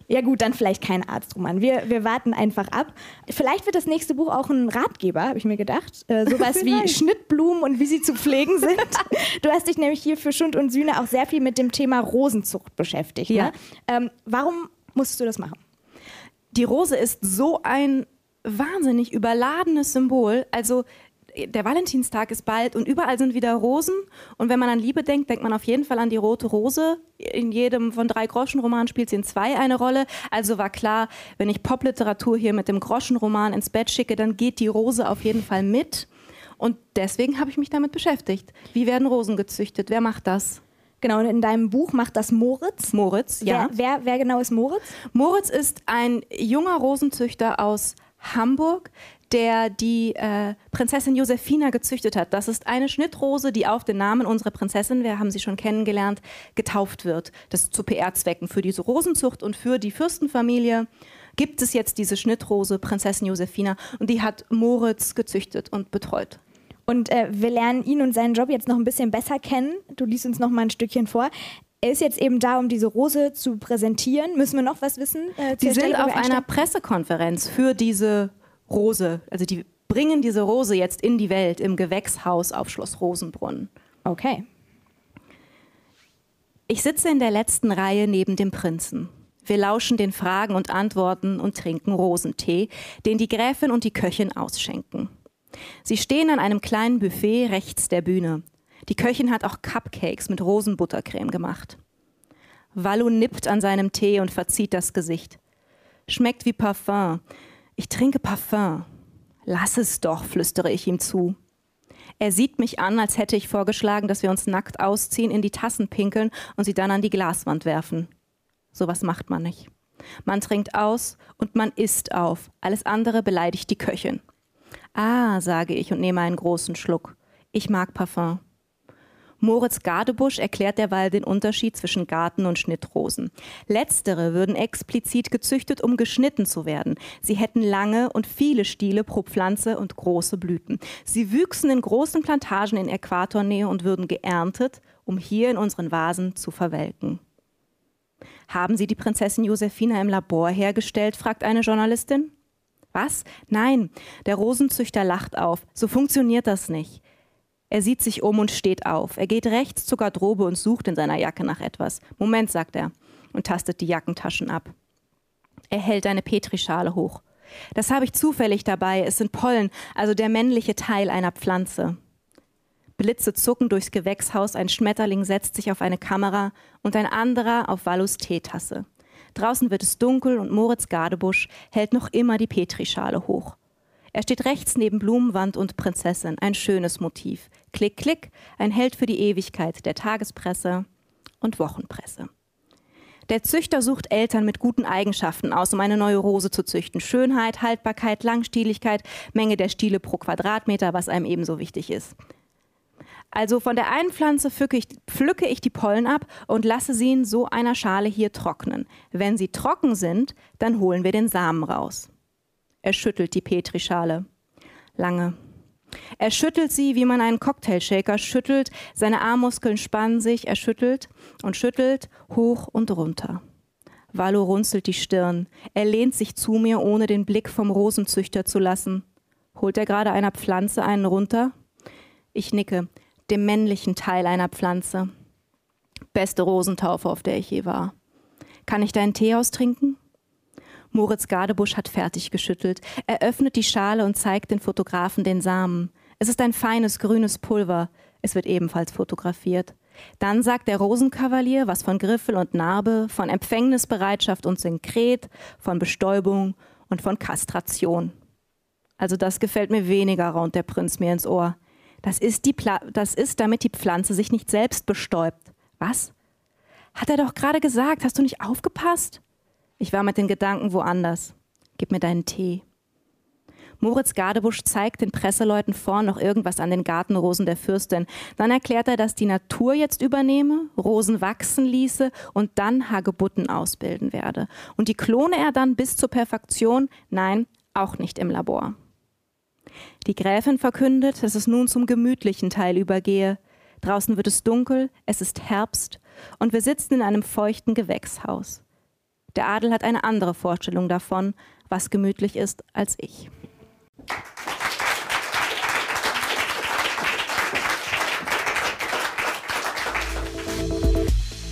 Speaker 2: Ja gut, dann vielleicht kein Arztroman. Wir, wir warten einfach ab. Vielleicht wird das nächste Buch auch ein Ratgeber, habe ich mir gedacht. Äh, sowas wie Schnittblumen und wie sie zu pflegen sind. Du hast dich nämlich hier für Schund und Sühne auch sehr viel mit dem Thema Rosenzucht beschäftigt.
Speaker 1: Ja.
Speaker 2: Ne? Ähm, warum musstest du das machen?
Speaker 1: Die Rose ist so ein wahnsinnig überladenes Symbol. Also der Valentinstag ist bald und überall sind wieder Rosen. Und wenn man an Liebe denkt, denkt man auf jeden Fall an die rote Rose. In jedem von drei Groschenromanen spielt sie in zwei eine Rolle. Also war klar, wenn ich Popliteratur hier mit dem Groschenroman ins Bett schicke, dann geht die Rose auf jeden Fall mit. Und deswegen habe ich mich damit beschäftigt. Wie werden Rosen gezüchtet? Wer macht das?
Speaker 2: Genau, und in deinem Buch macht das Moritz.
Speaker 1: Moritz, ja.
Speaker 2: Wer, wer, wer genau ist Moritz?
Speaker 1: Moritz ist ein junger Rosenzüchter aus Hamburg, der die äh, Prinzessin Josephina gezüchtet hat. Das ist eine Schnittrose, die auf den Namen unserer Prinzessin, wir haben sie schon kennengelernt, getauft wird. Das zu PR-Zwecken für diese Rosenzucht und für die Fürstenfamilie gibt es jetzt diese Schnittrose Prinzessin Josephina und die hat Moritz gezüchtet und betreut.
Speaker 2: Und äh, wir lernen ihn und seinen Job jetzt noch ein bisschen besser kennen. Du liest uns noch mal ein Stückchen vor. Er ist jetzt eben da, um diese Rose zu präsentieren. Müssen wir noch was wissen? Äh,
Speaker 1: Sie sind auf einer? Pressekonferenz für diese Rose. Also die bringen diese Rose jetzt in die Welt im Gewächshaus auf Schloss Rosenbrunn.
Speaker 2: Okay.
Speaker 1: Ich sitze in der letzten Reihe neben dem Prinzen. Wir lauschen den Fragen und Antworten und trinken Rosentee, den die Gräfin und die Köchin ausschenken. Sie stehen an einem kleinen Buffet rechts der Bühne. Die Köchin hat auch Cupcakes mit Rosenbuttercreme gemacht. Wallo nippt an seinem Tee und verzieht das Gesicht. Schmeckt wie Parfum. Ich trinke Parfum. Lass es doch, flüstere ich ihm zu. Er sieht mich an, als hätte ich vorgeschlagen, dass wir uns nackt ausziehen, in die Tassen pinkeln und sie dann an die Glaswand werfen. Sowas macht man nicht. Man trinkt aus und man isst auf. Alles andere beleidigt die Köchin. Ah, sage ich und nehme einen großen Schluck. Ich mag Parfum. Moritz Gardebusch erklärt derweil den Unterschied zwischen Garten- und Schnittrosen. Letztere würden explizit gezüchtet, um geschnitten zu werden. Sie hätten lange und viele Stiele pro Pflanze und große Blüten. Sie wüchsen in großen Plantagen in Äquatornähe und würden geerntet, um hier in unseren Vasen zu verwelken. Haben Sie die Prinzessin Josephina im Labor hergestellt? fragt eine Journalistin. Was? Nein, der Rosenzüchter lacht auf. So funktioniert das nicht. Er sieht sich um und steht auf. Er geht rechts zur Garderobe und sucht in seiner Jacke nach etwas. Moment, sagt er und tastet die Jackentaschen ab. Er hält eine Petrischale hoch. Das habe ich zufällig dabei. Es sind Pollen, also der männliche Teil einer Pflanze. Blitze zucken durchs Gewächshaus, ein Schmetterling setzt sich auf eine Kamera und ein anderer auf Wallus Teetasse. Draußen wird es dunkel und Moritz Gardebusch hält noch immer die Petrischale hoch. Er steht rechts neben Blumenwand und Prinzessin, ein schönes Motiv. Klick, klick, ein Held für die Ewigkeit der Tagespresse und Wochenpresse. Der Züchter sucht Eltern mit guten Eigenschaften aus, um eine neue Rose zu züchten. Schönheit, Haltbarkeit, Langstieligkeit, Menge der Stiele pro Quadratmeter, was einem ebenso wichtig ist. Also von der einen Pflanze pflücke ich, pflücke ich die Pollen ab und lasse sie in so einer Schale hier trocknen. Wenn sie trocken sind, dann holen wir den Samen raus. Er schüttelt die Petrischale. Lange. Er schüttelt sie, wie man einen Cocktailshaker schüttelt. Seine Armmuskeln spannen sich. Er schüttelt und schüttelt hoch und runter. Wallo runzelt die Stirn. Er lehnt sich zu mir, ohne den Blick vom Rosenzüchter zu lassen. Holt er gerade einer Pflanze einen runter? Ich nicke. Dem männlichen Teil einer Pflanze. Beste Rosentaufe, auf der ich je war. Kann ich deinen Tee austrinken? Moritz Gardebusch hat fertig geschüttelt. Er öffnet die Schale und zeigt den Fotografen den Samen. Es ist ein feines grünes Pulver. Es wird ebenfalls fotografiert. Dann sagt der Rosenkavalier was von Griffel und Narbe, von Empfängnisbereitschaft und Synkret, von Bestäubung und von Kastration. Also das gefällt mir weniger, raunt der Prinz mir ins Ohr. Das ist, die Pla das ist, damit die Pflanze sich nicht selbst bestäubt. Was? Hat er doch gerade gesagt. Hast du nicht aufgepasst? Ich war mit den Gedanken woanders. Gib mir deinen Tee. Moritz Gardebusch zeigt den Presseleuten vor noch irgendwas an den Gartenrosen der Fürstin. Dann erklärt er, dass die Natur jetzt übernehme, Rosen wachsen ließe und dann Hagebutten ausbilden werde. Und die klone er dann bis zur Perfektion? Nein, auch nicht im Labor. Die Gräfin verkündet, dass es nun zum gemütlichen Teil übergehe. Draußen wird es dunkel, es ist Herbst und wir sitzen in einem feuchten Gewächshaus. Der Adel hat eine andere Vorstellung davon, was gemütlich ist, als ich.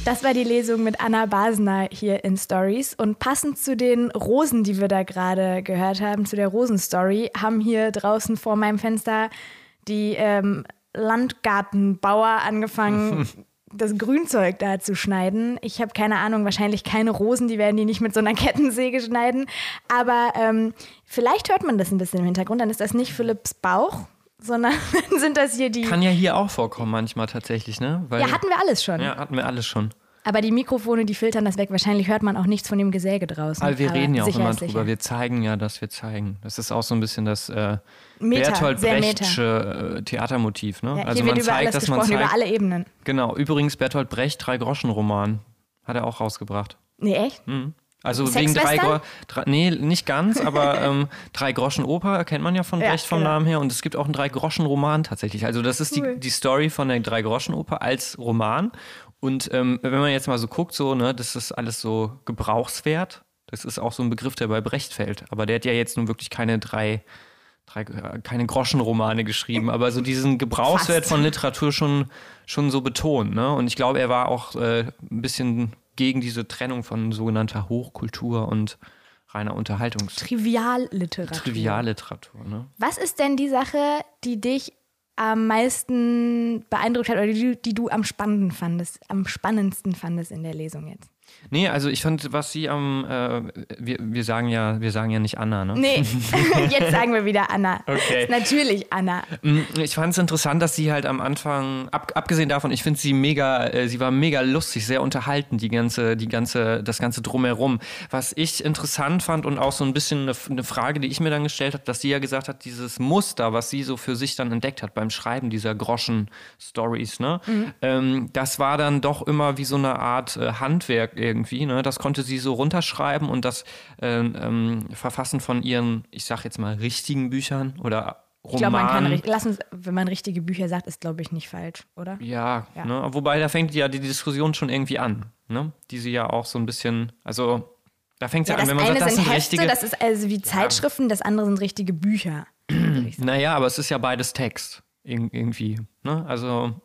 Speaker 2: Das war die Lesung mit Anna Basner hier in Stories. Und passend zu den Rosen, die wir da gerade gehört haben, zu der Rosenstory, haben hier draußen vor meinem Fenster die ähm, Landgartenbauer angefangen, das Grünzeug da zu schneiden. Ich habe keine Ahnung, wahrscheinlich keine Rosen, die werden die nicht mit so einer Kettensäge schneiden. Aber ähm, vielleicht hört man das ein bisschen im Hintergrund, dann ist das nicht Philipps Bauch, sondern sind das hier die.
Speaker 3: Kann ja hier auch vorkommen manchmal tatsächlich, ne? Weil,
Speaker 2: ja, hatten wir alles schon.
Speaker 3: ja, hatten wir alles schon.
Speaker 2: Aber die Mikrofone, die filtern das weg. Wahrscheinlich hört man auch nichts von dem Gesäge draußen.
Speaker 3: Aber wir reden ja auch immer drüber. Wir zeigen ja, dass wir zeigen. Das ist auch so ein bisschen das äh,
Speaker 2: Meta,
Speaker 3: Bertolt Brechtsche äh, Theatermotiv. Ne?
Speaker 2: Ja,
Speaker 3: also man zeigt, dass man zeigt.
Speaker 2: über alle Ebenen.
Speaker 3: Genau. Übrigens Bertolt Brecht, Drei-Groschen-Roman. Hat er auch rausgebracht.
Speaker 2: Nee, echt?
Speaker 3: Also wegen drei,
Speaker 2: Sexwestern?
Speaker 3: Gro drei Nee, nicht ganz, aber ähm, Drei Groschen Oper kennt man ja von
Speaker 2: Ja,
Speaker 3: Brecht vom
Speaker 2: genau.
Speaker 3: Namen her. Und es gibt auch einen Drei Groschen Roman tatsächlich. Also das ist
Speaker 2: Cool.
Speaker 3: die, die Story von der Drei Groschen Oper als Roman. Und ähm, wenn man jetzt mal so guckt, so, ne, das ist alles so Gebrauchswert. Das ist auch so ein Begriff, der bei Brecht fällt. Aber der hat ja jetzt nun wirklich keine drei, drei äh, keine Groschenromane geschrieben, aber so diesen Gebrauchswert
Speaker 2: Fast.
Speaker 3: von Literatur schon, schon so betont. Ne? Und ich glaube, er war auch äh, ein bisschen gegen diese Trennung von sogenannter Hochkultur und reiner Unterhaltungs
Speaker 2: Trivialliteratur.
Speaker 3: Trivialliteratur. Ne?
Speaker 2: Was ist denn die Sache, die dich am meisten beeindruckt hat oder die, die du am spannendsten fandest, am spannendsten fandest in der Lesung jetzt?
Speaker 3: Nee, also ich fand, was sie am, äh, wir, wir sagen ja, wir sagen ja nicht Anna, ne?
Speaker 2: Nee, jetzt sagen wir wieder Anna.
Speaker 3: Okay.
Speaker 2: Natürlich Anna.
Speaker 3: Mm, Ich fand es interessant, dass sie halt am Anfang, ab, abgesehen davon, ich finde sie mega, äh, sie war mega lustig, sehr unterhaltend, die ganze, die ganze, das ganze drumherum. Was ich interessant fand und auch so ein bisschen eine, eine Frage, die ich mir dann gestellt habe, dass sie ja gesagt hat, dieses Muster, was sie so für sich dann entdeckt hat beim Schreiben dieser Groschen-Stories, ne, ähm, das war dann doch immer wie so eine Art äh, Handwerk irgendwie, ne, das konnte sie so runterschreiben und das ähm, ähm, Verfassen von ihren, ich sag jetzt mal, richtigen Büchern oder Romanen.
Speaker 2: Ich glaube, man kann, lass uns, wenn man richtige Bücher sagt, ist glaube ich nicht falsch, oder?
Speaker 3: Ja,
Speaker 2: Ja.
Speaker 3: Ne? wobei da fängt ja die Diskussion schon irgendwie an, ne? die sie ja auch so ein bisschen, also da fängt es ja,
Speaker 2: Ja,
Speaker 3: an, wenn man sagt, das
Speaker 2: sind Hefte,
Speaker 3: richtige.
Speaker 2: das ist also wie Zeitschriften, das andere sind richtige Bücher.
Speaker 3: naja, aber es ist ja beides Text ir- irgendwie. Ne? Also,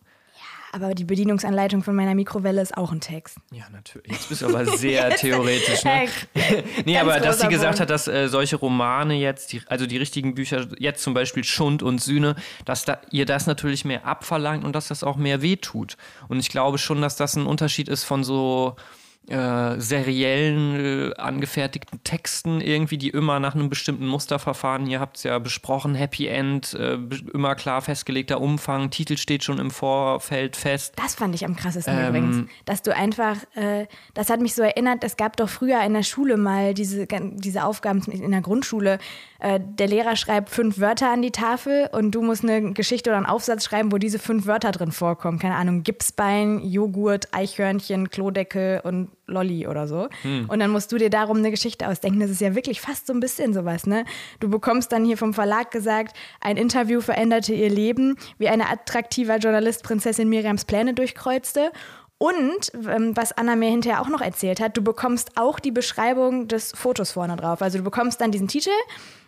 Speaker 2: Aber die Bedienungsanleitung von meiner Mikrowelle ist auch ein Text.
Speaker 3: ja, natürlich. Jetzt bist du aber sehr theoretisch. Ne? Nee,
Speaker 2: Ganz
Speaker 3: aber dass sie gesagt
Speaker 2: Punkt.
Speaker 3: hat, dass äh, solche Romane jetzt, die, also die richtigen Bücher, jetzt zum Beispiel Schund und Sühne, dass da, ihr das natürlich mehr abverlangt und dass das auch mehr wehtut. Und ich glaube schon, dass das ein Unterschied ist von so äh, seriellen, äh, angefertigten Texten irgendwie, die immer nach einem bestimmten Muster verfahren. Ihr habt es ja besprochen, Happy End, äh, immer klar festgelegter Umfang, Titel steht schon im Vorfeld fest.
Speaker 2: Das fand ich am krassesten
Speaker 3: Ähm,
Speaker 2: übrigens. Dass du einfach, äh, das hat mich so erinnert, es gab doch früher in der Schule mal diese, diese Aufgaben in der Grundschule. Äh, der Lehrer schreibt fünf Wörter an die Tafel und du musst eine Geschichte oder einen Aufsatz schreiben, wo diese fünf Wörter drin vorkommen. Keine Ahnung, Gipsbein, Joghurt, Eichhörnchen, Klodeckel und Lolli oder so. Und dann musst du dir darum eine Geschichte ausdenken. Das ist ja wirklich fast so ein bisschen sowas, ne? Du bekommst dann hier vom Verlag gesagt, ein Interview veränderte ihr Leben, wie ein attraktiver Journalist Prinzessin Miriams Pläne durchkreuzte. Und ähm, was Anna mir hinterher auch noch erzählt hat, du bekommst auch die Beschreibung des Fotos vorne drauf. Also du bekommst dann diesen Titel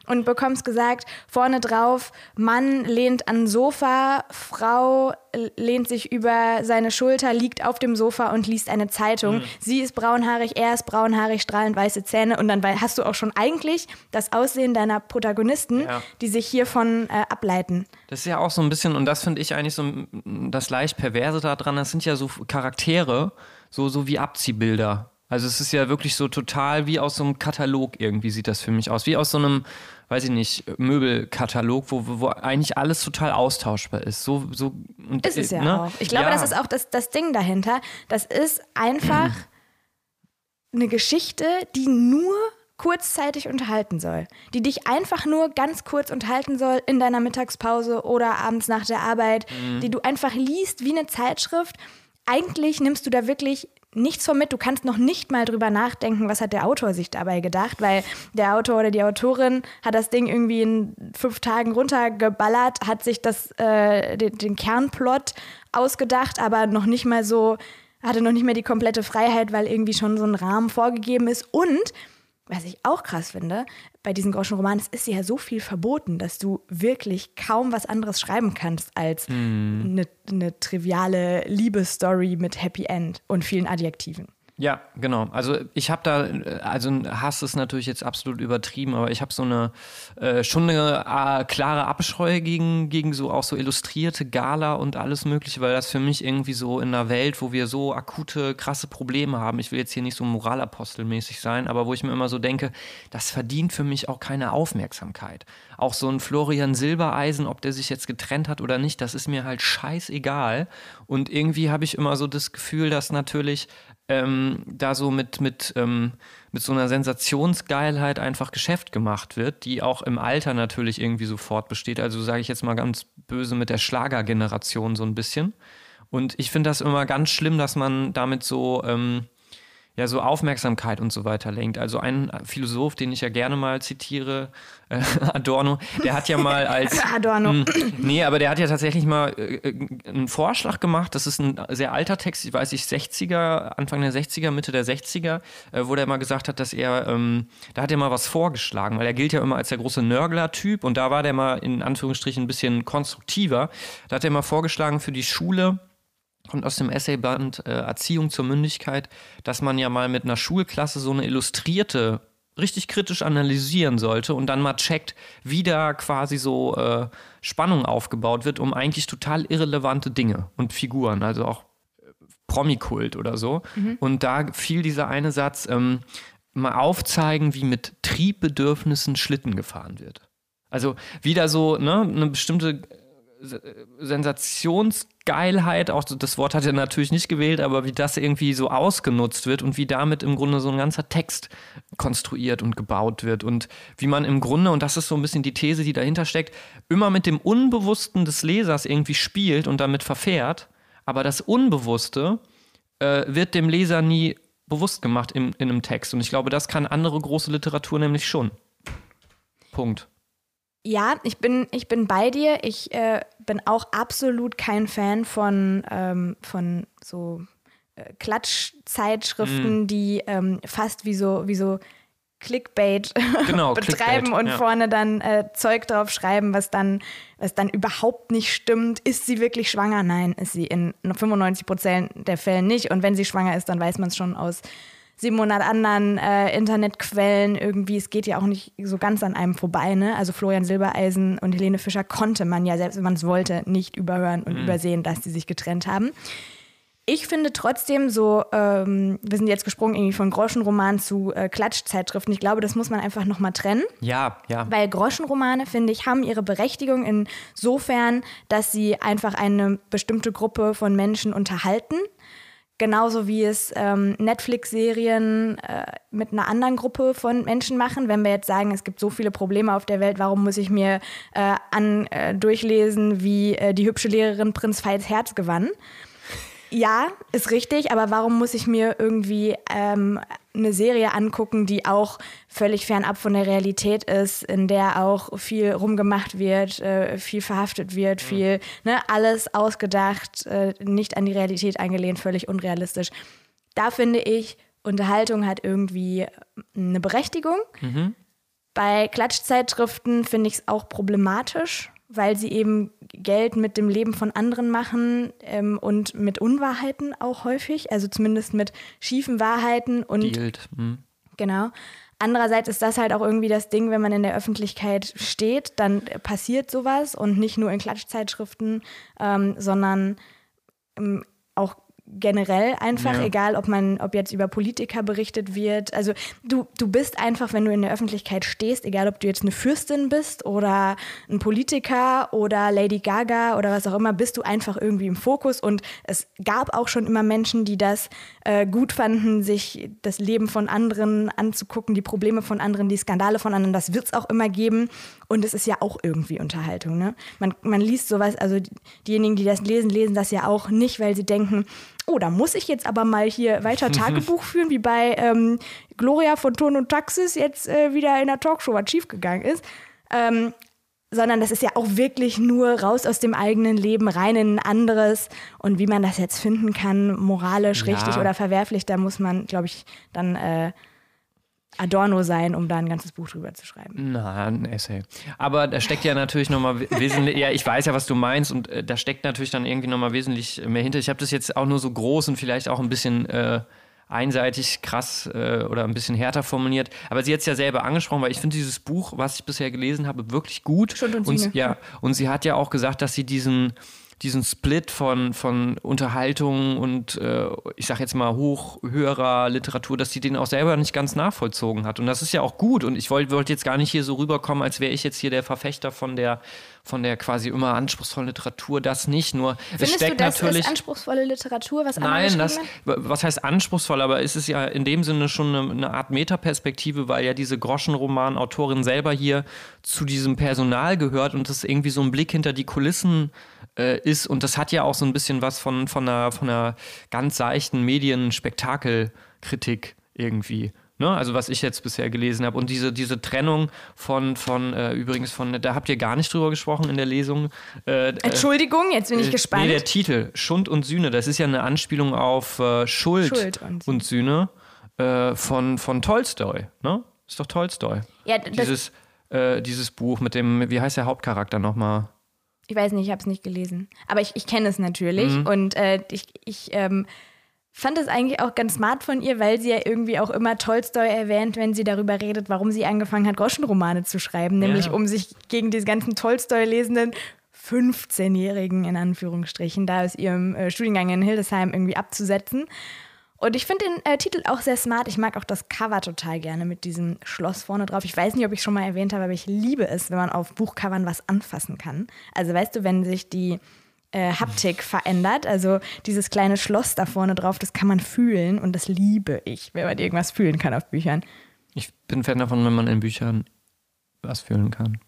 Speaker 2: und bekommst gesagt, vorne drauf, Mann lehnt an Sofa, Frau lehnt sich über seine Schulter, liegt auf dem Sofa und liest eine Zeitung. Sie ist braunhaarig, er ist braunhaarig, strahlend weiße Zähne und dann hast du auch schon eigentlich das Aussehen deiner Protagonisten,
Speaker 3: Ja.
Speaker 2: die sich hiervon äh, ableiten.
Speaker 3: Das ist ja auch so ein bisschen, und das finde ich eigentlich so das leicht Perverse daran, das sind ja so Charaktere, so, so wie Abziehbilder. Also es ist ja wirklich so total wie aus so einem Katalog irgendwie sieht das für mich aus. Wie aus so einem, weiß ich nicht, Möbelkatalog, wo, wo eigentlich alles total austauschbar ist. So, so, und,
Speaker 2: Ist es ja
Speaker 3: ne?
Speaker 2: auch. Ich glaube,
Speaker 3: Ja.
Speaker 2: das ist auch das, das Ding dahinter. Das ist einfach eine Geschichte, die nur kurzzeitig unterhalten soll, die dich einfach nur ganz kurz unterhalten soll in deiner Mittagspause oder abends nach der Arbeit, die du einfach liest wie eine Zeitschrift. Eigentlich nimmst du da wirklich nichts von mit. Du kannst noch nicht mal drüber nachdenken, was hat der Autor sich dabei gedacht, weil der Autor oder die Autorin hat das Ding irgendwie in fünf Tagen runtergeballert, hat sich das, äh, den, den Kernplot ausgedacht, aber noch nicht mal so, hatte noch nicht mehr die komplette Freiheit, weil irgendwie schon so ein Rahmen vorgegeben ist. Und was ich auch krass finde, bei diesen Groschenromanen, es ist ja so viel verboten, dass du wirklich kaum was anderes schreiben kannst als eine, eine triviale Liebesstory mit Happy End und vielen Adjektiven.
Speaker 3: Ja, genau. Also ich habe da, also Hass ist natürlich jetzt absolut übertrieben, aber ich habe so eine äh, schon eine äh, klare Abscheu gegen, gegen so auch so illustrierte Gala und alles Mögliche, weil das für mich irgendwie so in einer Welt, wo wir so akute, krasse Probleme haben, ich will jetzt hier nicht so moralapostelmäßig sein, aber wo ich mir immer so denke, das verdient für mich auch keine Aufmerksamkeit. Auch so ein Florian Silbereisen, ob der sich jetzt getrennt hat oder nicht, das ist mir halt scheißegal. Und irgendwie habe ich immer so das Gefühl, dass natürlich ähm, da so mit, mit, ähm, mit so einer Sensationsgeilheit einfach Geschäft gemacht wird, die auch im Alter natürlich irgendwie sofort besteht. Also sage ich jetzt mal ganz böse mit der Schlagergeneration so ein bisschen. Und ich finde das immer ganz schlimm, dass man damit so, ähm, ja, so Aufmerksamkeit und so weiter lenkt. Also ein Philosoph, den ich ja gerne mal zitiere, äh, Adorno, der hat ja mal als
Speaker 2: Adorno.
Speaker 3: Mh, nee, aber der hat ja tatsächlich mal äh, einen Vorschlag gemacht. Das ist ein sehr alter Text, ich weiß nicht, 60er, Anfang der 60er, Mitte der 60er, äh, wo der mal gesagt hat, dass er, ähm, da hat er mal was vorgeschlagen, weil er gilt ja immer als der große Nörgler-Typ und da war der mal in Anführungsstrichen ein bisschen konstruktiver. Da hat er mal vorgeschlagen für die Schule, kommt aus dem Essayband äh, Erziehung zur Mündigkeit, dass man ja mal mit einer Schulklasse so eine illustrierte richtig kritisch analysieren sollte und dann mal checkt, wie da quasi so äh, Spannung aufgebaut wird, um eigentlich total irrelevante Dinge und Figuren, also auch äh, Promikult oder so. Und da fiel dieser eine Satz, ähm, mal aufzeigen, wie mit Triebbedürfnissen Schlitten gefahren wird. Also wieder so ne, eine bestimmte Sensationsgeilheit, auch das Wort hat er natürlich nicht gewählt, aber wie das irgendwie so ausgenutzt wird und wie damit im Grunde so ein ganzer Text konstruiert und gebaut wird und wie man im Grunde, und das ist so ein bisschen die These, die dahinter steckt, immer mit dem Unbewussten des Lesers irgendwie spielt und damit verfährt, aber das Unbewusste äh, wird dem Leser nie bewusst gemacht in, in einem Text und ich glaube, das kann andere große Literatur nämlich schon. Punkt.
Speaker 2: Ja, ich bin, ich bin bei dir. Ich äh, bin auch absolut kein Fan von, ähm, von so äh, Klatschzeitschriften, die ähm, fast wie so, wie so Clickbait
Speaker 3: Genau,
Speaker 2: betreiben
Speaker 3: Clickbait,
Speaker 2: und
Speaker 3: ja.
Speaker 2: vorne dann äh, Zeug drauf schreiben, was dann, was dann überhaupt nicht stimmt. Ist sie wirklich schwanger? Nein, ist sie in 95 Prozent der Fälle nicht. Und wenn sie schwanger ist, dann weiß man es schon aus 700 anderen äh, Internetquellen irgendwie. Es geht ja auch nicht so ganz an einem vorbei. Ne? Also Florian Silbereisen und Helene Fischer konnte man ja, selbst wenn man es wollte, nicht überhören und übersehen, dass sie sich getrennt haben. Ich finde trotzdem so, ähm, wir sind jetzt gesprungen irgendwie von Groschenroman zu äh, Klatschzeitschriften. Ich glaube, das muss man einfach nochmal trennen.
Speaker 3: Ja, ja.
Speaker 2: Weil Groschenromane, finde ich, haben ihre Berechtigung insofern, dass sie einfach eine bestimmte Gruppe von Menschen unterhalten. Genauso wie es ähm, Netflix-Serien äh, mit einer anderen Gruppe von Menschen machen. Wenn wir jetzt sagen, es gibt so viele Probleme auf der Welt, warum muss ich mir äh, an, äh, durchlesen, wie äh, die hübsche Lehrerin Prinz Veits Herz gewann? Ja, ist richtig, aber warum muss ich mir irgendwie ähm, eine Serie angucken, die auch völlig fernab von der Realität ist, in der auch viel rumgemacht wird, äh, viel verhaftet wird, viel, ne, alles ausgedacht, äh, nicht an die Realität angelehnt, völlig unrealistisch. Da finde ich, Unterhaltung hat irgendwie eine Berechtigung. Bei Klatschzeitschriften finde ich es auch problematisch, weil sie eben Geld mit dem Leben von anderen machen ähm, und mit Unwahrheiten auch häufig, also zumindest mit schiefen Wahrheiten und
Speaker 3: Dealt. Hm.
Speaker 2: Genau. Andererseits ist das halt auch irgendwie das Ding, wenn man in der Öffentlichkeit steht, dann passiert sowas und nicht nur in Klatschzeitschriften, ähm, sondern ähm, auch generell einfach,
Speaker 3: Ja.
Speaker 2: egal ob man, ob jetzt über Politiker berichtet wird. Also du, du bist einfach, wenn du in der Öffentlichkeit stehst, egal ob du jetzt eine Fürstin bist oder ein Politiker oder Lady Gaga oder was auch immer, bist du einfach irgendwie im Fokus. Und es gab auch schon immer Menschen, die das äh, gut fanden, sich das Leben von anderen anzugucken, die Probleme von anderen, die Skandale von anderen. Das wird es auch immer geben. Und es ist ja auch irgendwie Unterhaltung. Ne? Man, man liest sowas, also die- diejenigen, die das lesen, lesen das ja auch nicht, weil sie denken, oh, da muss ich jetzt aber mal hier weiter Tagebuch führen, wie bei ähm, Gloria von Ton und Taxis jetzt äh, wieder in der Talkshow was schiefgegangen ist. Ähm, sondern das ist ja auch wirklich nur raus aus dem eigenen Leben, rein in ein anderes. Und wie man das jetzt finden kann, moralisch
Speaker 3: Ja.
Speaker 2: richtig oder verwerflich, da muss man, glaube ich, dann äh, Adorno sein, um da ein ganzes Buch drüber zu schreiben.
Speaker 3: Na, ein Essay. Aber da steckt ja natürlich nochmal wesentlich, ja, ich weiß ja, was du meinst und äh, da steckt natürlich dann irgendwie nochmal wesentlich mehr hinter. Ich habe das jetzt auch nur so groß und vielleicht auch ein bisschen äh, einseitig, krass äh, oder ein bisschen härter formuliert. Aber sie hat es ja selber angesprochen, weil ich finde dieses Buch, was ich bisher gelesen habe, wirklich gut.
Speaker 2: Schund und
Speaker 3: und,
Speaker 2: Sühne.
Speaker 3: ja, und sie hat ja auch gesagt, dass sie diesen diesen Split von, von Unterhaltung und äh, ich sag jetzt mal hoch, höherer Literatur, dass sie den auch selber nicht ganz nachvollzogen hat. Und das ist ja auch gut. Und ich wollte wollt jetzt gar nicht hier so rüberkommen, als wäre ich jetzt hier der Verfechter von der, von der quasi immer anspruchsvollen Literatur. Das nicht. Nur es
Speaker 2: Findest
Speaker 3: steckt
Speaker 2: du, das
Speaker 3: natürlich.
Speaker 2: ist anspruchsvolle Literatur, was
Speaker 3: Nein, das, was heißt anspruchsvoll, aber es ist ja in dem Sinne schon eine, eine Art Metaperspektive, weil ja diese Groschenroman-Autorin selber hier zu diesem Personal gehört und das irgendwie so ein Blick hinter die Kulissen äh, ist. Und das hat ja auch so ein bisschen was von, von, einer, von einer ganz seichten Medien-Spektakelkritik irgendwie. Ne? Also was ich jetzt bisher gelesen habe. Und diese, diese Trennung von, von äh, übrigens von, da habt ihr gar nicht drüber gesprochen in der Lesung. Äh, äh,
Speaker 2: Entschuldigung, jetzt bin ich
Speaker 3: äh,
Speaker 2: gespannt.
Speaker 3: Nee, der Titel, Schund und Sühne, das ist ja eine Anspielung auf äh, Schuld,
Speaker 2: Schuld und-
Speaker 3: und, Sühne von, von Tolstoi, ne? Ist doch Tolstoi.
Speaker 2: ja,
Speaker 3: Dieses, dieses Buch mit dem, wie heißt der Hauptcharakter nochmal?
Speaker 2: Ich weiß nicht, ich habe es nicht gelesen. Aber ich, ich kenne es natürlich.
Speaker 3: Mhm.
Speaker 2: Und äh, ich, ich ähm, fand es eigentlich auch ganz smart von ihr, weil sie ja irgendwie auch immer Tolstoi erwähnt, wenn sie darüber redet, warum sie angefangen hat, Groschenromane zu schreiben. Nämlich
Speaker 3: Ja.
Speaker 2: um sich gegen diese ganzen Tolstoi-lesenden 15-Jährigen in Anführungsstrichen da aus ihrem äh, Studiengang in Hildesheim irgendwie abzusetzen. Und ich finde den äh, Titel auch sehr smart. Ich mag auch das Cover total gerne mit diesem Schloss vorne drauf. Ich weiß nicht, ob ich schon mal erwähnt habe, aber ich liebe es, wenn man auf Buchcovern was anfassen kann. Also weißt du, wenn sich die äh, Haptik verändert, also dieses kleine Schloss da vorne drauf, das kann man fühlen und das liebe ich, wenn man irgendwas fühlen kann auf Büchern.
Speaker 3: Ich bin Fan davon, wenn man in Büchern was fühlen kann.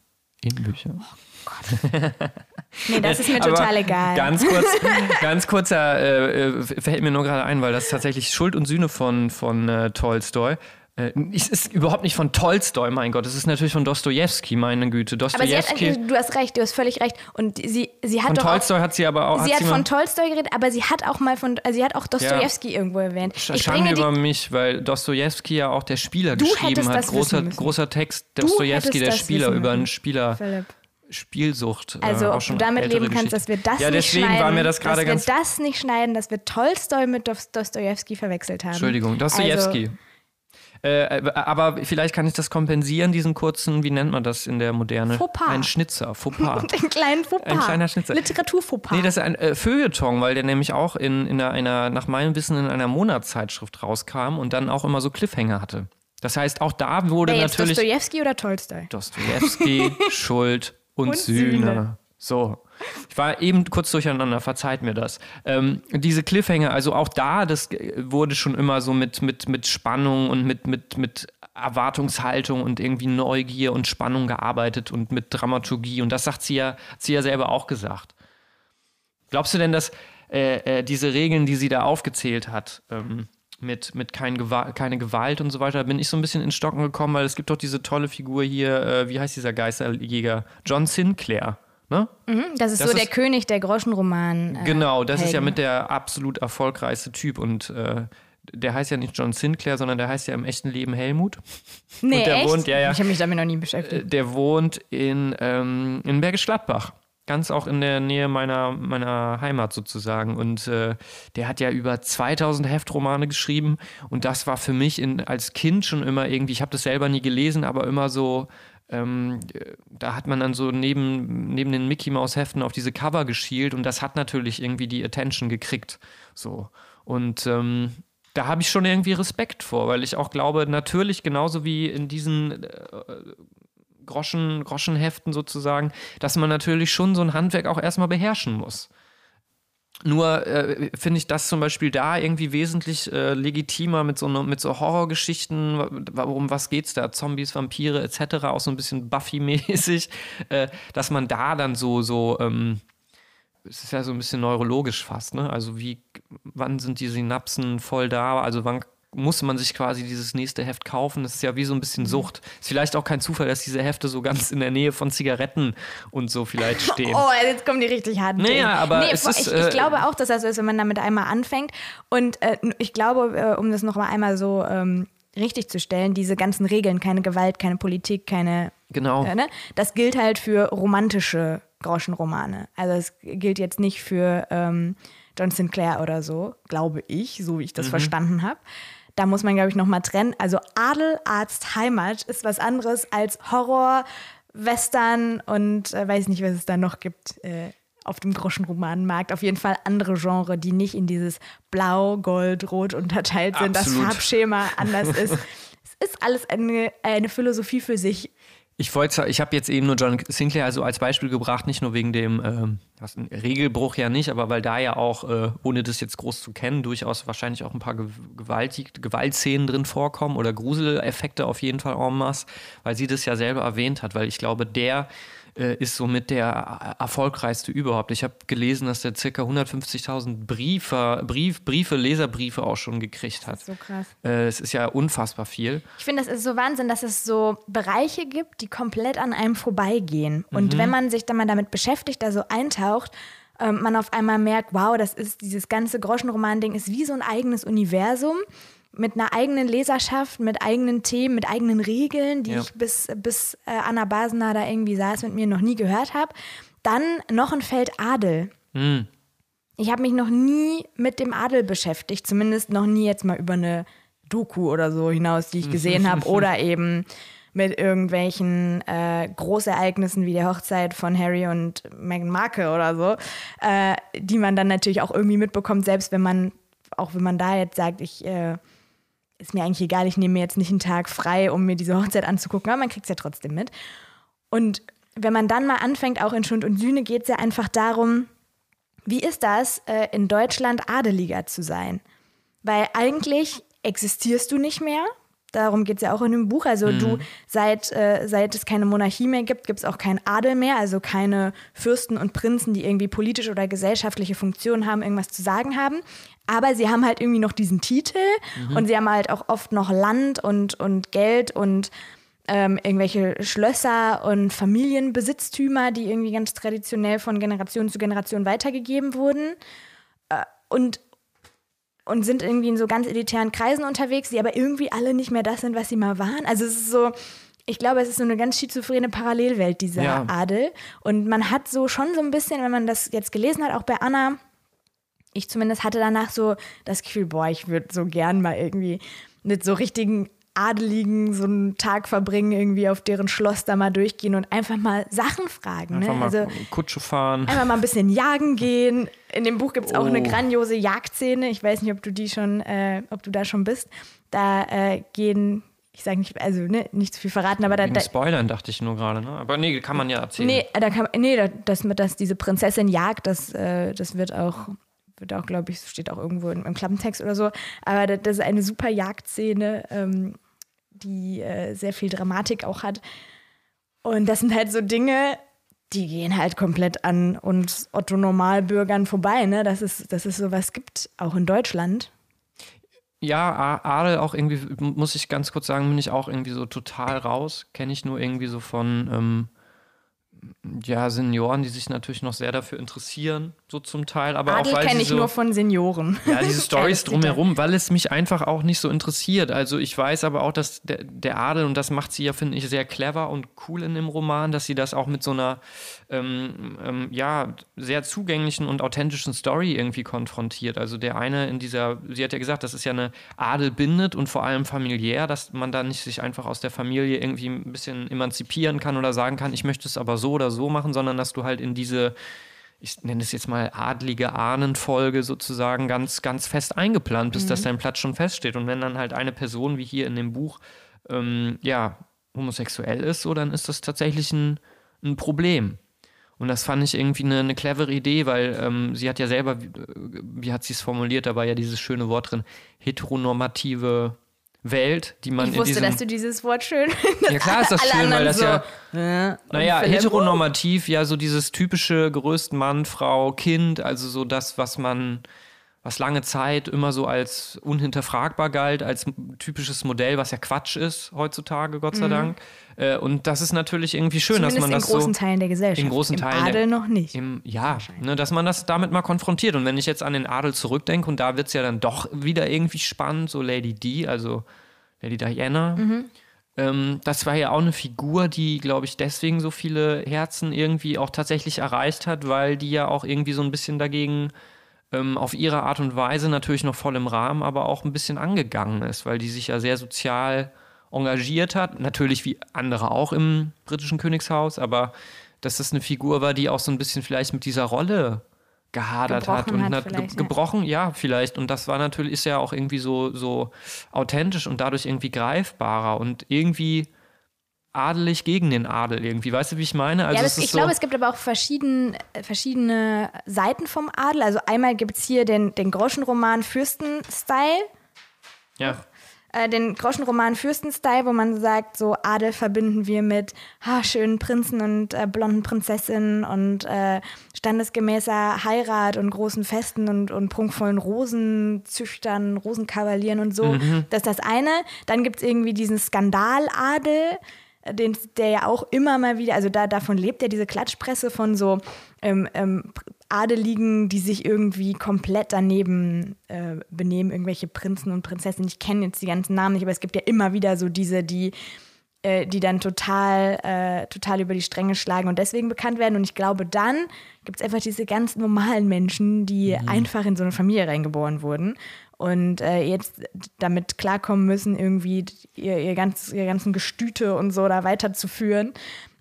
Speaker 3: In Büchern.
Speaker 2: Nee, das ist mir
Speaker 3: Aber
Speaker 2: total egal.
Speaker 3: Ganz kurz, ganz kurzer, äh, äh, fällt mir nur gerade ein, weil das tatsächlich Schuld und Sühne von, von äh, Tolstoi. Äh, es ist überhaupt nicht von Tolstoi, mein Gott. Es ist natürlich von Dostojewski, meine Güte.
Speaker 2: aber sie hat, du hast recht, du hast völlig recht. Und sie, sie hat
Speaker 3: Von
Speaker 2: doch auch,
Speaker 3: Tolstoi hat sie aber auch.
Speaker 2: sie hat
Speaker 3: mal-
Speaker 2: von Tolstoi geredet, aber sie hat auch mal von, also sie hat auch Dostojewski irgendwo erwähnt.
Speaker 3: Sch-
Speaker 2: Ich
Speaker 3: Schande über mich, weil Dostojewski ja auch der Spieler
Speaker 2: Du
Speaker 3: geschrieben hat.
Speaker 2: das
Speaker 3: Großer, großer Text,
Speaker 2: Du
Speaker 3: Dostojewski, der Spieler, über einen. Spieler.
Speaker 2: Philipp.
Speaker 3: Spielsucht. äh,
Speaker 2: Also,
Speaker 3: auch
Speaker 2: ob
Speaker 3: schon
Speaker 2: du damit leben kannst, dass wir das
Speaker 3: Ja,
Speaker 2: nicht schneiden.
Speaker 3: war mir das gerade
Speaker 2: dass wir das nicht schneiden, dass wir Tolstoi mit Dos- Dostojewski verwechselt haben.
Speaker 3: Entschuldigung, Dostojewski. Äh, aber vielleicht kann ich das kompensieren, diesen kurzen, wie nennt man das in der Moderne?
Speaker 2: Fauxpas.
Speaker 3: Ein Schnitzer, Fauxpas.
Speaker 2: Also, den kleinen Fauxpas.
Speaker 3: Ein kleiner Schnitzer.
Speaker 2: Literatur-Fauxpas.
Speaker 3: Nee, das ist ein äh, Feuilleton, weil der nämlich auch in, in einer, nach meinem Wissen, in einer Monatszeitschrift rauskam und dann auch immer so Cliffhanger hatte. Das heißt, auch da wurde
Speaker 2: jetzt
Speaker 3: natürlich
Speaker 2: Dostojewski oder Tolstoi?
Speaker 3: Dostojewski, Schuld und,
Speaker 2: Und
Speaker 3: Sühne.
Speaker 2: Sühne.
Speaker 3: So. Ich war eben kurz durcheinander, verzeiht mir das. Ähm, diese Cliffhanger, also auch da, das äh, wurde schon immer so mit, mit, mit Spannung und mit, mit, mit Erwartungshaltung und irgendwie Neugier und Spannung gearbeitet und mit Dramaturgie. Und das sagt sie ja, hat sie ja selber auch gesagt. Glaubst du denn, dass äh, äh, diese Regeln, die sie da aufgezählt hat, ähm, mit, mit kein Gewa keine Gewalt und so weiter, da bin ich so ein bisschen ins Stocken gekommen, weil es gibt doch diese tolle Figur hier, äh, wie heißt dieser Geisterjäger? John Sinclair. Ne?
Speaker 2: Das ist
Speaker 3: Das
Speaker 2: so der
Speaker 3: ist-
Speaker 2: König der Groschenroman. Äh,
Speaker 3: Genau, das ist ja
Speaker 2: Helden.
Speaker 3: mit der absolut erfolgreichste Typ und äh, der heißt ja nicht John Sinclair, sondern der heißt ja im echten Leben Helmut.
Speaker 2: nee,
Speaker 3: und der
Speaker 2: echt?
Speaker 3: wohnt- ja, ja.
Speaker 2: Ich habe mich damit noch nie
Speaker 3: Äh,
Speaker 2: beschäftigt.
Speaker 3: Der wohnt in, ähm, in Bergisch Gladbach. Ganz auch in der Nähe meiner, meiner Heimat sozusagen. Und äh, der hat ja über 2000 Heftromane geschrieben. Und das war für mich in, als Kind schon immer irgendwie, ich habe das selber nie gelesen, aber immer so, ähm, äh, da hat man dann so neben, neben den Mickey Mouse Heften auf diese Cover geschielt. Und das hat natürlich irgendwie die Attention gekriegt. So. Und ähm, da habe ich schon irgendwie Respekt vor, weil ich auch glaube, natürlich genauso wie in diesen äh, Groschen, Groschenheften sozusagen, dass man natürlich schon so ein Handwerk auch erstmal beherrschen muss. Nur äh, finde ich das zum Beispiel da irgendwie wesentlich äh, legitimer mit so, ne, mit so Horrorgeschichten. Warum, was geht's da? Zombies, Vampire etc., auch so ein bisschen Buffy-mäßig, äh, dass man da dann so, so, ähm, es ist ja so ein bisschen neurologisch fast, ne? Also wie, wann sind die Synapsen voll da? Also wann muss man sich quasi dieses nächste Heft kaufen. Das ist ja wie so ein bisschen Sucht. Ist vielleicht auch kein Zufall, dass diese Hefte so ganz in der Nähe von Zigaretten und so vielleicht stehen.
Speaker 2: Oh, jetzt kommen die richtig harten
Speaker 3: Naja, aber
Speaker 2: nee,
Speaker 3: es
Speaker 2: ich,
Speaker 3: ist,
Speaker 2: ich
Speaker 3: äh,
Speaker 2: glaube auch, dass das so ist, wenn man damit einmal anfängt. Und äh, ich glaube, äh, um das noch mal einmal so ähm, richtig zu stellen, diese ganzen Regeln, keine Gewalt, keine Politik, keine
Speaker 3: Genau.
Speaker 2: äh, ne? Das gilt halt für romantische Groschenromane. Also es gilt jetzt nicht für ähm, John Sinclair oder so, glaube ich, so wie ich
Speaker 3: Mhm.
Speaker 2: das verstanden habe. Da muss man, glaube ich, noch mal trennen. Also Adel, Arzt, Heimat ist was anderes als Horror, Western und äh, weiß nicht, was es da noch gibt äh, auf dem Groschenromanenmarkt. Auf jeden Fall andere Genre, die nicht in dieses Blau, Gold, Rot unterteilt sind,
Speaker 3: Absolut.
Speaker 2: das Farbschema anders ist. es ist alles eine, eine Philosophie für sich.
Speaker 3: Ich wollte, ich habe jetzt eben nur John Sinclair also als Beispiel gebracht, nicht nur wegen dem ähm, was, Regelbruch ja nicht, aber weil da ja auch, äh, ohne das jetzt groß zu kennen, durchaus wahrscheinlich auch ein paar Ge gewaltig, Gewaltszenen drin vorkommen oder Gruseleffekte auf jeden Fall en masse, weil sie das ja selber erwähnt hat, weil ich glaube, der äh, ist somit der erfolgreichste überhaupt. Ich habe gelesen, dass der ca. 150.000 Briefe, Brief, Briefe, Leserbriefe auch schon gekriegt hat.
Speaker 2: So krass.
Speaker 3: Äh, Es ist ja unfassbar viel.
Speaker 2: Ich finde, das ist so Wahnsinn, dass es so Bereiche gibt, die komplett an einem vorbeigehen. Und wenn man sich dann mal damit beschäftigt, da so eintaucht, ähm, man auf einmal merkt, wow, das ist dieses ganze Groschenroman-Ding ist wie so ein eigenes Universum mit einer eigenen Leserschaft, mit eigenen Themen, mit eigenen Regeln, die
Speaker 3: Ja.
Speaker 2: ich bis, bis äh, Anna Basener da irgendwie saß mit mir noch nie gehört habe. Dann noch ein Feld Adel.
Speaker 3: Hm.
Speaker 2: Ich habe mich noch nie mit dem Adel beschäftigt, zumindest noch nie jetzt mal über eine Doku oder so hinaus, die ich gesehen habe, oder eben mit irgendwelchen äh, Großereignissen wie der Hochzeit von Harry und Meghan Markle oder so, äh, die man dann natürlich auch irgendwie mitbekommt, selbst wenn man, auch wenn man da jetzt sagt, ich äh, ist mir eigentlich egal, ich nehme mir jetzt nicht einen Tag frei, um mir diese Hochzeit anzugucken, aber man kriegt es ja trotzdem mit. Und wenn man dann mal anfängt, auch in Schund und Sühne, geht es ja einfach darum, wie ist das, äh, in Deutschland Adeliger zu sein? Weil eigentlich existierst du nicht mehr. Darum geht es ja auch in dem Buch. Also du, seit, äh, seit es keine Monarchie mehr gibt, gibt es auch keinen Adel mehr, also keine Fürsten und Prinzen, die irgendwie politische oder gesellschaftliche Funktionen haben, irgendwas zu sagen haben. Aber sie haben halt irgendwie noch diesen Titel und sie haben halt auch oft noch Land und, und Geld und ähm, irgendwelche Schlösser und Familienbesitztümer, die irgendwie ganz traditionell von Generation zu Generation weitergegeben wurden. Äh, und, und sind irgendwie in so ganz elitären Kreisen unterwegs, die aber irgendwie alle nicht mehr das sind, was sie mal waren. Also es ist so, ich glaube, es ist so eine ganz schizophrene Parallelwelt, dieser
Speaker 3: Ja.
Speaker 2: Adel. Und man hat so schon so ein bisschen, wenn man das jetzt gelesen hat, auch bei Anna, ich zumindest hatte danach so das Gefühl, boah, ich würde so gern mal irgendwie mit so richtigen Adeligen so einen Tag verbringen, irgendwie auf deren Schloss da mal durchgehen und einfach mal Sachen fragen. Ne?
Speaker 3: Einfach mal
Speaker 2: Also
Speaker 3: Kutsche fahren.
Speaker 2: einfach mal ein bisschen jagen gehen. In dem Buch gibt es auch eine
Speaker 3: Oh.
Speaker 2: grandiose Jagdszene. Ich weiß nicht, ob du die schon, äh, ob du da schon bist. Da äh, gehen, ich sage nicht, also ne, nicht zu viel verraten, aber da, da
Speaker 3: Spoilern dachte ich nur gerade, ne? Aber nee, kann man ja erzählen.
Speaker 2: Nee, da kann, nee, da- das mit, dass diese Prinzessin jagt, das, äh, das wird auch, wird auch, glaube ich, steht auch irgendwo im, im Klappentext oder so. Aber das, das ist eine super Jagdszene, ähm, die äh, sehr viel Dramatik auch hat. Und das sind halt so Dinge, die gehen halt komplett an uns Otto Normalbürgern vorbei, ne? Dass es, dass es sowas gibt, auch in Deutschland.
Speaker 3: Ja, Adel auch irgendwie, muss ich ganz kurz sagen, bin ich auch irgendwie so total raus. Kenne ich nur irgendwie so von, ähm, ja, Senioren, die sich natürlich noch sehr dafür interessieren, so zum Teil. Aber
Speaker 2: Adel
Speaker 3: auch weil
Speaker 2: kenne ich
Speaker 3: so,
Speaker 2: nur von Senioren.
Speaker 3: Ja, diese Stories drumherum, weil es mich einfach auch nicht so interessiert. Also ich weiß aber auch, dass der, der Adel, und das macht sie ja, finde ich, sehr clever und cool in dem Roman, dass sie das auch mit so einer ähm, ähm, ja, sehr zugänglichen und authentischen Story irgendwie konfrontiert. Also der eine in dieser, sie hat ja gesagt, das ist ja eine Adel bindet und vor allem familiär, dass man da nicht sich einfach aus der Familie irgendwie ein bisschen emanzipieren kann oder sagen kann, ich möchte es aber so oder so machen, sondern dass du halt in diese ich nenne es jetzt mal adlige Ahnenfolge sozusagen ganz, ganz fest eingeplant, bis dass dein Platz schon feststeht. Und wenn dann halt eine Person wie hier in dem Buch ähm, ja homosexuell ist, so dann ist das tatsächlich ein, ein Problem. Und das fand ich irgendwie eine, eine clevere Idee, weil ähm, sie hat ja selber, wie, wie hat sie es formuliert, da war ja dieses schöne Wort drin, heteronormative Welt, die man
Speaker 2: Ich
Speaker 3: in
Speaker 2: wusste,
Speaker 3: diesem,
Speaker 2: dass du dieses Wort schön
Speaker 3: ja klar ist das schön, weil das
Speaker 2: so,
Speaker 3: ja,
Speaker 2: Ja,
Speaker 3: naja, heteronormativ, ja, so dieses typische geröst Mann, Frau, Kind, also so das, was man, was lange Zeit immer so als unhinterfragbar galt, als typisches Modell, was ja Quatsch ist heutzutage, Gott sei Dank. Äh, und das ist natürlich irgendwie schön, dass
Speaker 2: Mhm. Zumindest
Speaker 3: man
Speaker 2: in
Speaker 3: das
Speaker 2: großen
Speaker 3: so.
Speaker 2: Teilen der Gesellschaft.
Speaker 3: in großen
Speaker 2: Im
Speaker 3: Teilen der-
Speaker 2: Adel noch nicht.
Speaker 3: Im, ja, ne, dass man das damit mal konfrontiert. Und wenn ich jetzt an den Adel zurückdenke, und da wird es ja dann doch wieder irgendwie spannend, so Lady Di, also Lady Diana. Ähm, das war ja auch eine Figur, die, glaube ich, deswegen so viele Herzen irgendwie auch tatsächlich erreicht hat, weil die ja auch irgendwie so ein bisschen dagegen ähm, auf ihre Art und Weise natürlich noch voll im Rahmen, aber auch ein bisschen angegangen ist, weil die sich ja sehr sozial engagiert hat. Natürlich wie andere auch im britischen Königshaus, aber dass das eine Figur war, die auch so ein bisschen vielleicht mit dieser Rolle gehadert hat und
Speaker 2: hat
Speaker 3: ge gebrochen, ja, vielleicht. Und das war natürlich, ist ja auch irgendwie so, so authentisch und dadurch irgendwie greifbarer und irgendwie adelig gegen den Adel irgendwie. Weißt du, wie ich meine? Also
Speaker 2: ja, das, ich
Speaker 3: so,
Speaker 2: glaube, es gibt aber auch verschieden, äh, verschiedene Seiten vom Adel. Also einmal gibt es hier den, den Groschenroman Fürsten-Style.
Speaker 3: ja.
Speaker 2: Äh, den Groschenroman Fürsten-Style, wo man sagt, so Adel verbinden wir mit ha, schönen Prinzen und äh, blonden Prinzessinnen und äh, standesgemäßer Heirat und großen Festen und, und prunkvollen Rosenzüchtern, Rosenkavalieren und so. Das ist das eine. Dann gibt es irgendwie diesen Skandaladel, den, der ja auch immer mal wieder, also da, davon lebt ja diese Klatschpresse von so ähm, ähm, Adeligen, die sich irgendwie komplett daneben äh, benehmen, irgendwelche Prinzen und Prinzessinnen. Ich kenne jetzt die ganzen Namen nicht, aber es gibt ja immer wieder so diese, die, äh, die dann total, äh, total über die Stränge schlagen und deswegen bekannt werden. Und ich glaube, dann gibt es einfach diese ganz normalen Menschen, die einfach in so eine Familie reingeboren wurden und äh, jetzt damit klarkommen müssen, irgendwie ihr, ihr, ganz, ihr ganzen Gestüte und so da weiterzuführen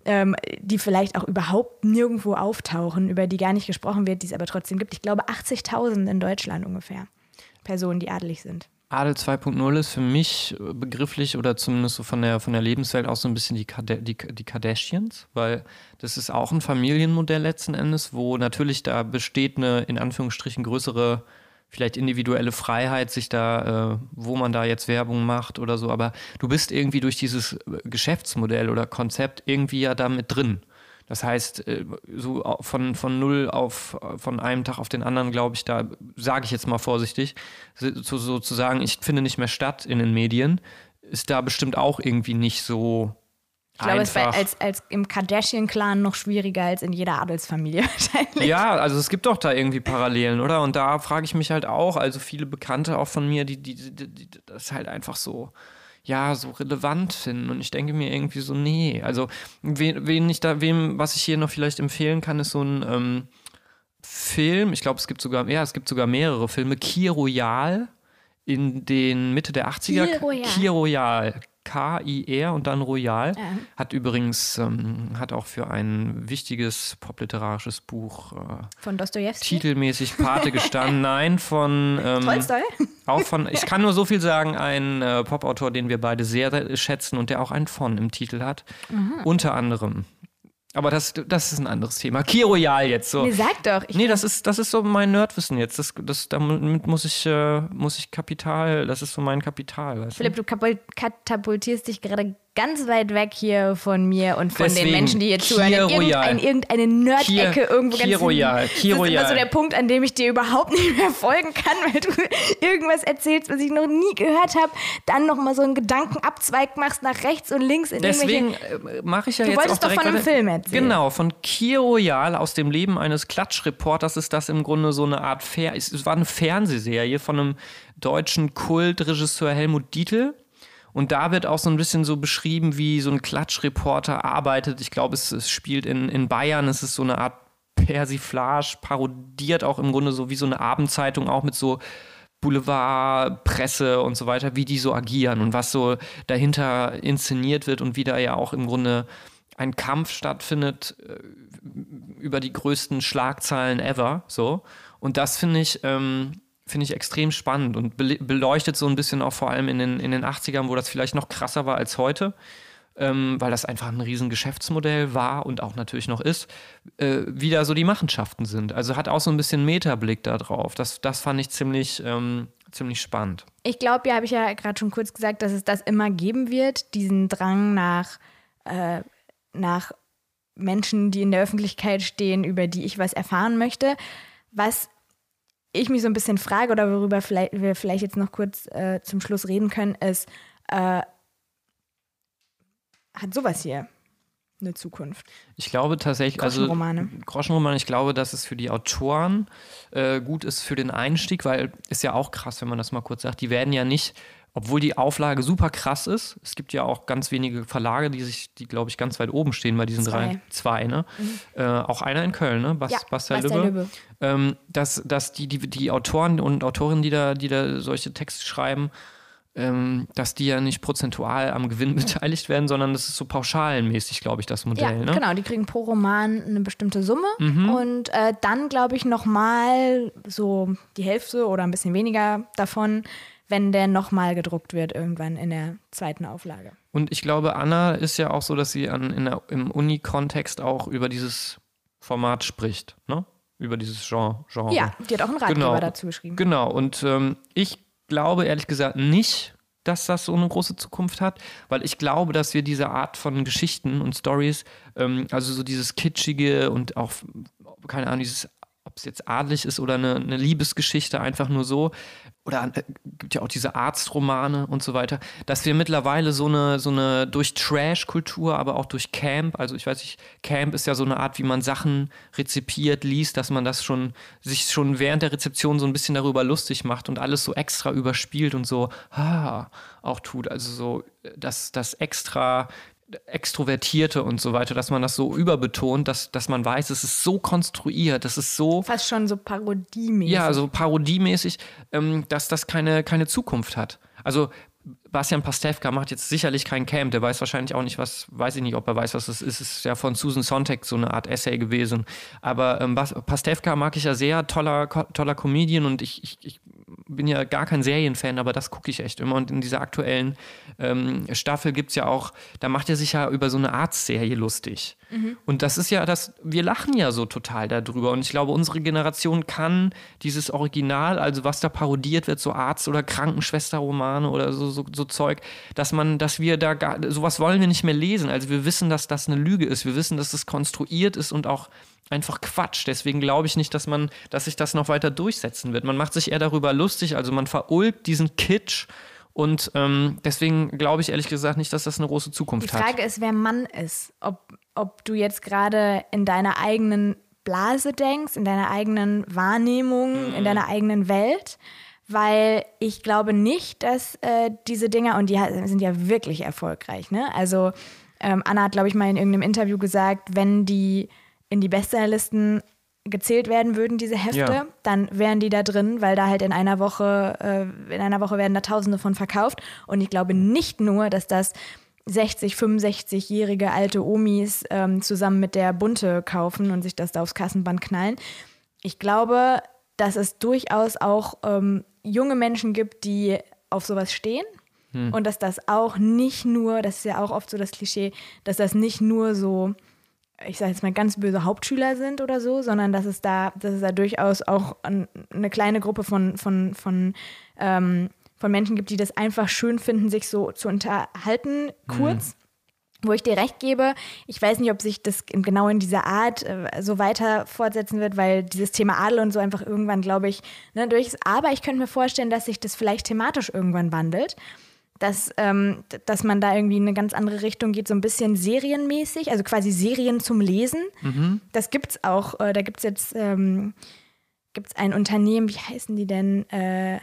Speaker 2: ähm, die vielleicht auch überhaupt nirgendwo auftauchen, über die gar nicht gesprochen wird, die es aber trotzdem gibt. Ich glaube 80.000 in Deutschland ungefähr. Personen, die adelig sind.
Speaker 3: Adel 2.0 ist für mich begrifflich oder zumindest so von der, von der Lebenswelt auch so ein bisschen die, Kade die, die Kardashians, weil das ist auch ein Familienmodell letzten Endes, wo natürlich da besteht eine in Anführungsstrichen größere, vielleicht individuelle Freiheit, sich da, äh, wo man da jetzt Werbung macht oder so, aber du bist irgendwie durch dieses äh, Geschäftsmodell oder Konzept irgendwie ja da mit drin. Das heißt, äh, so von, von null auf, äh, von einem Tag auf den anderen, glaube ich, da sage ich jetzt mal vorsichtig, so, sozusagen, ich finde nicht mehr statt in den Medien, ist da bestimmt auch irgendwie nicht so
Speaker 2: Ich glaube, es war als, als im Kardashian-Clan noch schwieriger als in jeder Adelsfamilie wahrscheinlich.
Speaker 3: ja, also es gibt doch da irgendwie Parallelen, oder? Und da frage ich mich halt auch, also viele Bekannte auch von mir, die, die, die, die das halt einfach so, ja, so relevant finden. Und ich denke mir irgendwie so, nee. Also, wen, wen ich da, wem, was ich hier noch vielleicht empfehlen kann, ist so ein ähm, Film, ich glaube, es gibt sogar, ja, es gibt sogar mehrere Filme, Kir Royal in den Mitte der 80er.
Speaker 2: Kir Royal.
Speaker 3: Kir Royal. K-I-R und dann Royal. Hat übrigens, ähm, hat auch für ein wichtiges popliterarisches Buch äh,
Speaker 2: Von Dostoevsky.
Speaker 3: titelmäßig Pate gestanden. Nein, von ähm,
Speaker 2: Tolstoi.
Speaker 3: auch von, ich kann nur so viel sagen, ein äh, Popautor, den wir beide sehr schätzen und der auch ein von im Titel hat. Unter anderem. Aber das, das ist ein anderes Thema. Kir Royal jetzt so.
Speaker 2: Nee, sag doch. Ich,
Speaker 3: Nee, das ist, das ist so mein Nerdwissen jetzt. Das, das, damit muss ich, äh, muss ich Kapital, das ist so mein Kapital. Weißt
Speaker 2: Philipp, du katapultierst dich gerade ganz weit weg hier von mir und von
Speaker 3: Deswegen,
Speaker 2: den Menschen, die hier zuhören. In irgendein, irgendeine Nerd-Ecke irgendwo ganz
Speaker 3: Royal,
Speaker 2: Das ist immer so der Punkt, an dem ich dir überhaupt nicht mehr folgen kann, weil du irgendwas erzählst, was ich noch nie gehört habe, dann nochmal so einen Gedankenabzweig machst nach rechts und links in
Speaker 3: Deswegen äh, mache ich ja
Speaker 2: Du
Speaker 3: jetzt
Speaker 2: wolltest
Speaker 3: auch
Speaker 2: doch
Speaker 3: direkt
Speaker 2: von einem Film erzählen.
Speaker 3: Genau, von Kir Royal aus dem Leben eines Klatschreporters ist das im Grunde so eine Art Fer es war eine Fernsehserie von einem deutschen Kultregisseur Helmut Dietl. Und da wird auch so ein bisschen so beschrieben, wie so ein Klatschreporter arbeitet. Ich glaube, es, es spielt in, in Bayern. Es ist so eine Art Persiflage, parodiert auch im Grunde so wie so eine Abendzeitung, auch mit so Boulevard, Presse und so weiter, wie die so agieren und was so dahinter inszeniert wird und wie da ja auch im Grunde ein Kampf stattfindet äh, über die größten Schlagzeilen ever. So. Und das finde ich, ähm, finde ich extrem spannend und bele- beleuchtet so ein bisschen auch vor allem in den, in den 80ern, wo das vielleicht noch krasser war als heute. Ähm, weil das einfach ein riesen Geschäftsmodell war und auch natürlich noch ist, äh, wie da so die Machenschaften sind. Also hat auch so ein bisschen Metablick da drauf. Das, das fand ich ziemlich, ähm, ziemlich spannend.
Speaker 2: Ich glaube, ja, habe ich ja gerade schon kurz gesagt, dass es das immer geben wird, diesen Drang nach, äh, nach Menschen, die in der Öffentlichkeit stehen, über die ich was erfahren möchte. Was ich mich so ein bisschen frage oder worüber vielleicht, wir vielleicht jetzt noch kurz äh, zum Schluss reden können, ist, äh, hat sowas hier eine Zukunft?
Speaker 3: Ich glaube tatsächlich, also
Speaker 2: Groschenromane.
Speaker 3: Groschenroman, ich glaube, dass es für die Autoren äh, gut ist für den Einstieg, weil ist ja auch krass, wenn man das mal kurz sagt, die werden ja nicht, obwohl die Auflage super krass ist, es gibt ja auch ganz wenige Verlage, die sich, die glaube ich ganz weit oben stehen bei diesen
Speaker 2: Zwei.
Speaker 3: drei, zwei, ne? Äh, auch einer in Köln, ne? Bas,
Speaker 2: Ja,
Speaker 3: Bastel
Speaker 2: Bastel
Speaker 3: Lübbe.
Speaker 2: Lübbe.
Speaker 3: Ähm, dass, dass die, die, die Autoren und Autorinnen, die da, die da solche Texte schreiben, ähm, dass die ja nicht prozentual am Gewinn beteiligt werden, sondern das ist so pauschalenmäßig, glaube ich, das
Speaker 2: Ja,
Speaker 3: Modell. ne?
Speaker 2: genau, die kriegen pro Roman eine bestimmte Summe
Speaker 3: Mhm.
Speaker 2: und äh, dann, glaube ich, nochmal so die Hälfte oder ein bisschen weniger davon, wenn der nochmal gedruckt wird irgendwann in der zweiten Auflage.
Speaker 3: Und ich glaube, Anna ist ja auch so, dass sie an, in der, im Uni-Kontext auch über dieses Format spricht, ne? Über dieses Genre. Genre.
Speaker 2: Ja, die hat auch einen Ratgeber
Speaker 3: Genau.
Speaker 2: dazu geschrieben.
Speaker 3: Genau, und ähm, ich glaube ehrlich gesagt nicht, dass das so eine große Zukunft hat, weil ich glaube, dass wir diese Art von Geschichten und Stories, ähm, also so dieses kitschige und auch, keine Ahnung, dieses, ob es jetzt adlig ist oder eine, eine Liebesgeschichte, einfach nur so, oder äh, gibt ja auch diese Arztromane und so weiter, dass wir mittlerweile so eine, so eine durch Trash-Kultur, aber auch durch Camp, also ich weiß nicht, Camp ist ja so eine Art, wie man Sachen rezipiert, liest, dass man das schon, sich schon während der Rezeption so ein bisschen darüber lustig macht und alles so extra überspielt und so, ah, auch tut. Also so, das, das extra Extrovertierte und so weiter, dass man das so überbetont, dass, dass man weiß, es ist so konstruiert, das ist so
Speaker 2: Fast schon so parodiemäßig.
Speaker 3: ja, so parodiemäßig, ähm, dass das keine, keine Zukunft hat. Also Bastian Pastewka macht jetzt sicherlich kein Camp, der weiß wahrscheinlich auch nicht, was, weiß ich nicht, ob er weiß, was das ist. Es ist ja von Susan Sontag so eine Art Essay gewesen. Aber ähm, Pastewka mag ich ja sehr, toller, toller Comedian und ich, ich, ich bin ja gar kein Serienfan, aber das gucke ich echt immer. Und in dieser aktuellen ähm, Staffel gibt es ja auch, da macht er sich ja über so eine Arztserie lustig. Und das ist ja das, wir lachen ja so total darüber. Und ich glaube, unsere Generation kann dieses Original, also was da parodiert wird, so Arzt- oder Krankenschwesterromane oder so, so, so Zeug, dass man, dass wir da gar, sowas wollen wir nicht mehr lesen. Also wir wissen, dass das eine Lüge ist. Wir wissen, dass es konstruiert ist und auch einfach Quatsch. Deswegen glaube ich nicht, dass man, dass sich das noch weiter durchsetzen wird. Man macht sich eher darüber lustig, also man verulgt diesen Kitsch. Und ähm, deswegen glaube ich ehrlich gesagt nicht, dass das eine große
Speaker 2: Die
Speaker 3: Zukunft hat.
Speaker 2: Frage ist, wer Mann ist. Ob, ob du jetzt gerade in deiner eigenen Blase denkst, in deiner eigenen Wahrnehmung,
Speaker 3: Mhm.
Speaker 2: in deiner eigenen Welt. Weil ich glaube nicht, dass äh, diese Dinger, und die sind ja wirklich erfolgreich, ne? Also ähm, Anna hat, glaube ich, mal in irgendeinem Interview gesagt, wenn die in die Bestsellerlisten gezählt werden würden, diese Hefte,
Speaker 3: Ja.
Speaker 2: dann wären die da drin, weil da halt in einer Woche, äh, in einer Woche werden da Tausende von verkauft. Und ich glaube nicht nur, dass das 60, 65-jährige alte Omis ähm, zusammen mit der Bunte kaufen und sich das da aufs Kassenband knallen. Ich glaube, dass es durchaus auch ähm, junge Menschen gibt, die auf sowas stehen. Und dass das auch nicht nur, das ist ja auch oft so das Klischee, dass das nicht nur so, ich sage jetzt mal ganz böse Hauptschüler sind oder so, sondern dass es da, dass es da durchaus auch eine kleine Gruppe von, von, von, ähm, von Menschen gibt, die das einfach schön finden, sich so zu unterhalten, kurz. Wo ich dir recht gebe, ich weiß nicht, ob sich das in- genau in dieser Art äh, so weiter fortsetzen wird, weil dieses Thema Adel und so einfach irgendwann, glaube ich, ne, durch ist. Aber ich könnte mir vorstellen, dass sich das vielleicht thematisch irgendwann wandelt. Dass, ähm, dass man da irgendwie in eine ganz andere Richtung geht, so ein bisschen serienmäßig, also quasi Serien zum Lesen. Das gibt's auch. Äh, da gibt es jetzt ähm, gibt's ein Unternehmen, wie heißen die denn? Äh,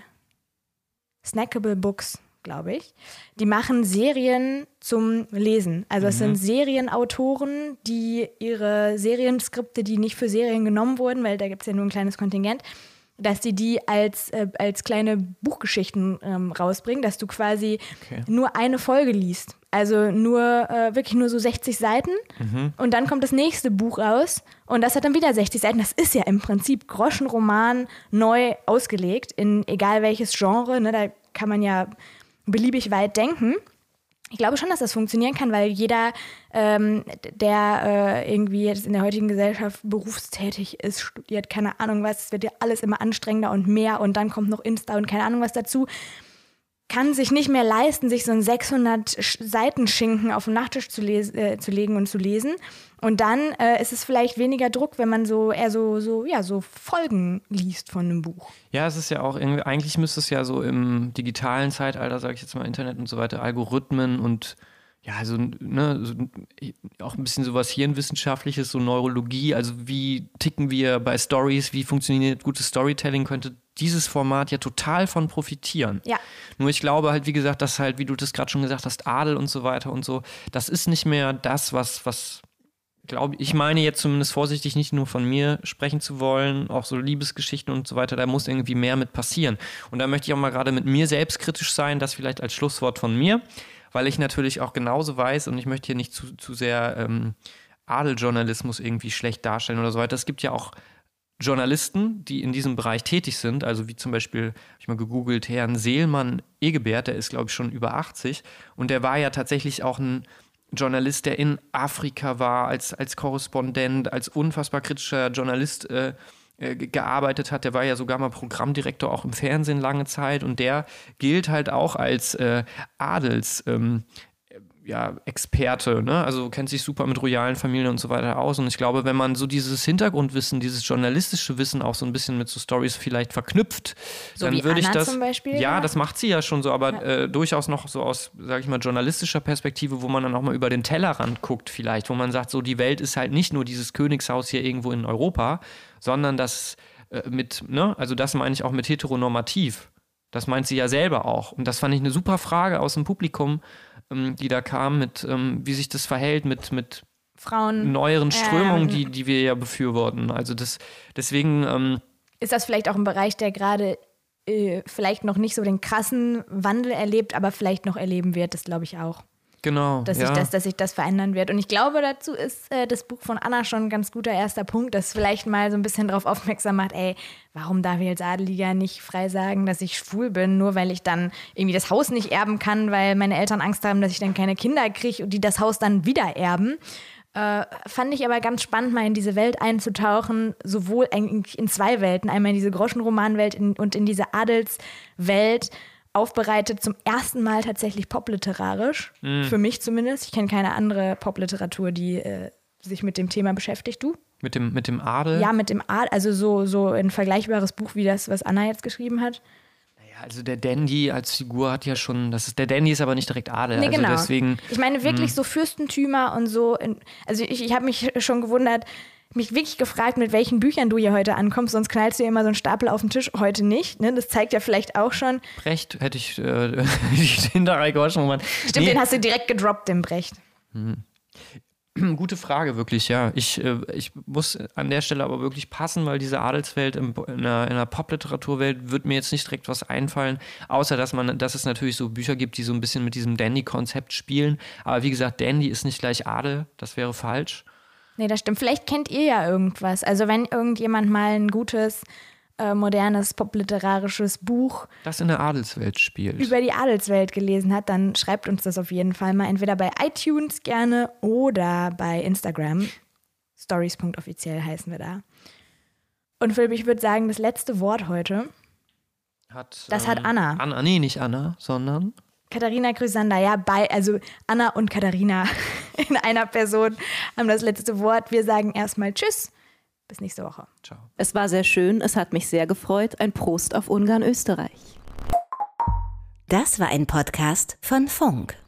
Speaker 2: Snackable Books, glaube ich. Die machen Serien zum Lesen. Also es sind Serienautoren, die ihre Serienskripte, die nicht für Serien genommen wurden, weil da gibt es ja nur ein kleines Kontingent, dass die die als, äh, als kleine Buchgeschichten ähm, rausbringen, dass du quasi
Speaker 3: Okay.
Speaker 2: nur eine Folge liest. Also nur, äh, wirklich nur so 60 Seiten und dann kommt das nächste Buch raus und das hat dann wieder 60 Seiten. Das ist ja im Prinzip Groschenroman neu ausgelegt in egal welches Genre. Ne? Da kann man ja beliebig weit denken. Ich glaube schon, dass das funktionieren kann, weil jeder, ähm, der äh, irgendwie jetzt in der heutigen Gesellschaft berufstätig ist, studiert, keine Ahnung was, es wird ja alles immer anstrengender und mehr und dann kommt noch Insta und keine Ahnung was dazu, kann sich nicht mehr leisten, sich so einen 600 Sch- Seiten Schinken auf den Nachttisch zu, äh, zu legen und zu lesen. Und dann äh, ist es vielleicht weniger Druck, wenn man so eher so, so, ja, so Folgen liest von einem Buch.
Speaker 3: Ja, es ist ja auch irgendwie, eigentlich müsste es ja so im digitalen Zeitalter, sage ich jetzt mal, Internet und so weiter, Algorithmen und ja, also ne, so, auch ein bisschen sowas Hirnwissenschaftliches, so Neurologie, also wie ticken wir bei Stories, wie funktioniert gutes Storytelling, könnte dieses Format ja total von profitieren.
Speaker 2: Ja.
Speaker 3: Nur ich glaube halt, wie gesagt, dass halt, wie du das gerade schon gesagt hast, Adel und so weiter und so, das ist nicht mehr das, was, was glaube ich meine jetzt zumindest vorsichtig nicht nur von mir sprechen zu wollen, auch so Liebesgeschichten und so weiter, da muss irgendwie mehr mit passieren. Und da möchte ich auch mal gerade mit mir selbstkritisch sein, das vielleicht als Schlusswort von mir, weil ich natürlich auch genauso weiß und ich möchte hier nicht zu, zu sehr ähm, Adeljournalismus irgendwie schlecht darstellen oder so weiter. Es gibt ja auch Journalisten, die in diesem Bereich tätig sind, also wie zum Beispiel, habe ich mal gegoogelt, Herrn Seelmann Egebert, der ist, glaube ich, schon über 80 und der war ja tatsächlich auch ein Journalist, der in Afrika war, als, als Korrespondent, als unfassbar kritischer Journalist äh, äh, ge- gearbeitet hat. Der war ja sogar mal Programmdirektor auch im Fernsehen lange Zeit und der gilt halt auch als äh, Adels. Ähm, ja, Experte, ne? Also kennt sich super mit royalen Familien und so weiter aus. Und ich glaube, wenn man so dieses Hintergrundwissen, dieses journalistische Wissen auch so ein bisschen mit so Stories vielleicht verknüpft,
Speaker 2: So
Speaker 3: dann
Speaker 2: wie
Speaker 3: würde ich das.
Speaker 2: zum Beispiel,
Speaker 3: ja,
Speaker 2: ja.
Speaker 3: das macht sie ja schon so, aber äh, durchaus noch so aus, sage ich mal, journalistischer Perspektive, wo man dann auch mal über den Tellerrand guckt, vielleicht, wo man sagt, so die Welt ist halt nicht nur dieses Königshaus hier irgendwo in Europa, sondern das äh, mit, ne, also das meine ich auch mit heteronormativ. Das meint sie ja selber auch. Und das fand ich eine super Frage aus dem Publikum, ähm, die da kam, mit ähm, wie sich das verhält mit, mit
Speaker 2: Frauen.
Speaker 3: neueren Strömungen,
Speaker 2: Ähm.
Speaker 3: die, die wir ja befürworten. Also das, deswegen, ähm,
Speaker 2: ist das vielleicht auch ein Bereich, der gerade äh, vielleicht noch nicht so den krassen Wandel erlebt, aber vielleicht noch erleben wird, das glaube ich auch.
Speaker 3: Genau.
Speaker 2: Dass,
Speaker 3: ja.
Speaker 2: sich das, dass sich das verändern wird. Und ich glaube, dazu ist äh, das Buch von Anna schon ein ganz guter erster Punkt, das vielleicht mal so ein bisschen darauf aufmerksam macht, ey, warum darf ich als Adeliger nicht frei sagen, dass ich schwul bin, nur weil ich dann irgendwie das Haus nicht erben kann, weil meine Eltern Angst haben, dass ich dann keine Kinder kriege und die das Haus dann wieder erben. Äh, fand ich aber ganz spannend, mal in diese Welt einzutauchen, sowohl eigentlich in zwei Welten, einmal in diese Groschenromanwelt in, und in diese Adelswelt, aufbereitet zum ersten Mal tatsächlich popliterarisch, für mich zumindest. Ich kenne keine andere Popliteratur, die äh, sich mit dem Thema beschäftigt. Du?
Speaker 3: mit, dem, mit dem Adel.
Speaker 2: Ja, mit dem Adel, also so, so ein vergleichbares Buch wie das, was Anna jetzt geschrieben hat.
Speaker 3: Ja, also der Dandy als Figur hat ja schon, das ist, der Dandy ist aber nicht direkt Adel.
Speaker 2: Nee,
Speaker 3: also
Speaker 2: genau.
Speaker 3: deswegen,
Speaker 2: Ich meine wirklich so Fürstentümer und so. In, also ich, ich habe mich schon gewundert, mich wirklich gefragt, mit welchen Büchern du hier heute ankommst, sonst knallst du ja immer so einen Stapel auf den Tisch. Heute nicht. Ne? Das zeigt ja vielleicht auch schon.
Speaker 3: Brecht hätte ich äh, den da. Moment.
Speaker 2: Stimmt, den hast du direkt gedroppt, den Brecht.
Speaker 3: Gute Frage, wirklich, ja. Ich, äh, ich muss an der Stelle aber wirklich passen, weil diese Adelswelt im, in einer, in einer Popliteraturwelt wird mir jetzt nicht direkt was einfallen, außer dass man, dass es natürlich so Bücher gibt, die so ein bisschen mit diesem Dandy-Konzept spielen. Aber wie gesagt, Dandy ist nicht gleich Adel, das wäre falsch.
Speaker 2: Nee, das stimmt. Vielleicht kennt ihr ja irgendwas. Also wenn irgendjemand mal ein gutes, äh, modernes, popliterarisches Buch
Speaker 3: Das in der Adelswelt spielt.
Speaker 2: über die Adelswelt gelesen hat, dann schreibt uns das auf jeden Fall mal entweder bei iTunes gerne oder bei Instagram. Stories.offiziell heißen wir da. Und Philipp, ich würde sagen, das letzte Wort heute.
Speaker 3: Hat,
Speaker 2: Das hat Anna.
Speaker 3: Anna. Nee, nicht Anna, sondern
Speaker 2: Katharina Chrysander, ja, bei, also Anna und Katharina in einer Person haben das letzte Wort. Wir sagen erstmal Tschüss. Bis nächste Woche.
Speaker 3: ciao.
Speaker 1: Es war sehr schön, es hat mich sehr gefreut. Ein Prost auf Ungarn, Österreich.
Speaker 8: Das war ein Podcast von Funk.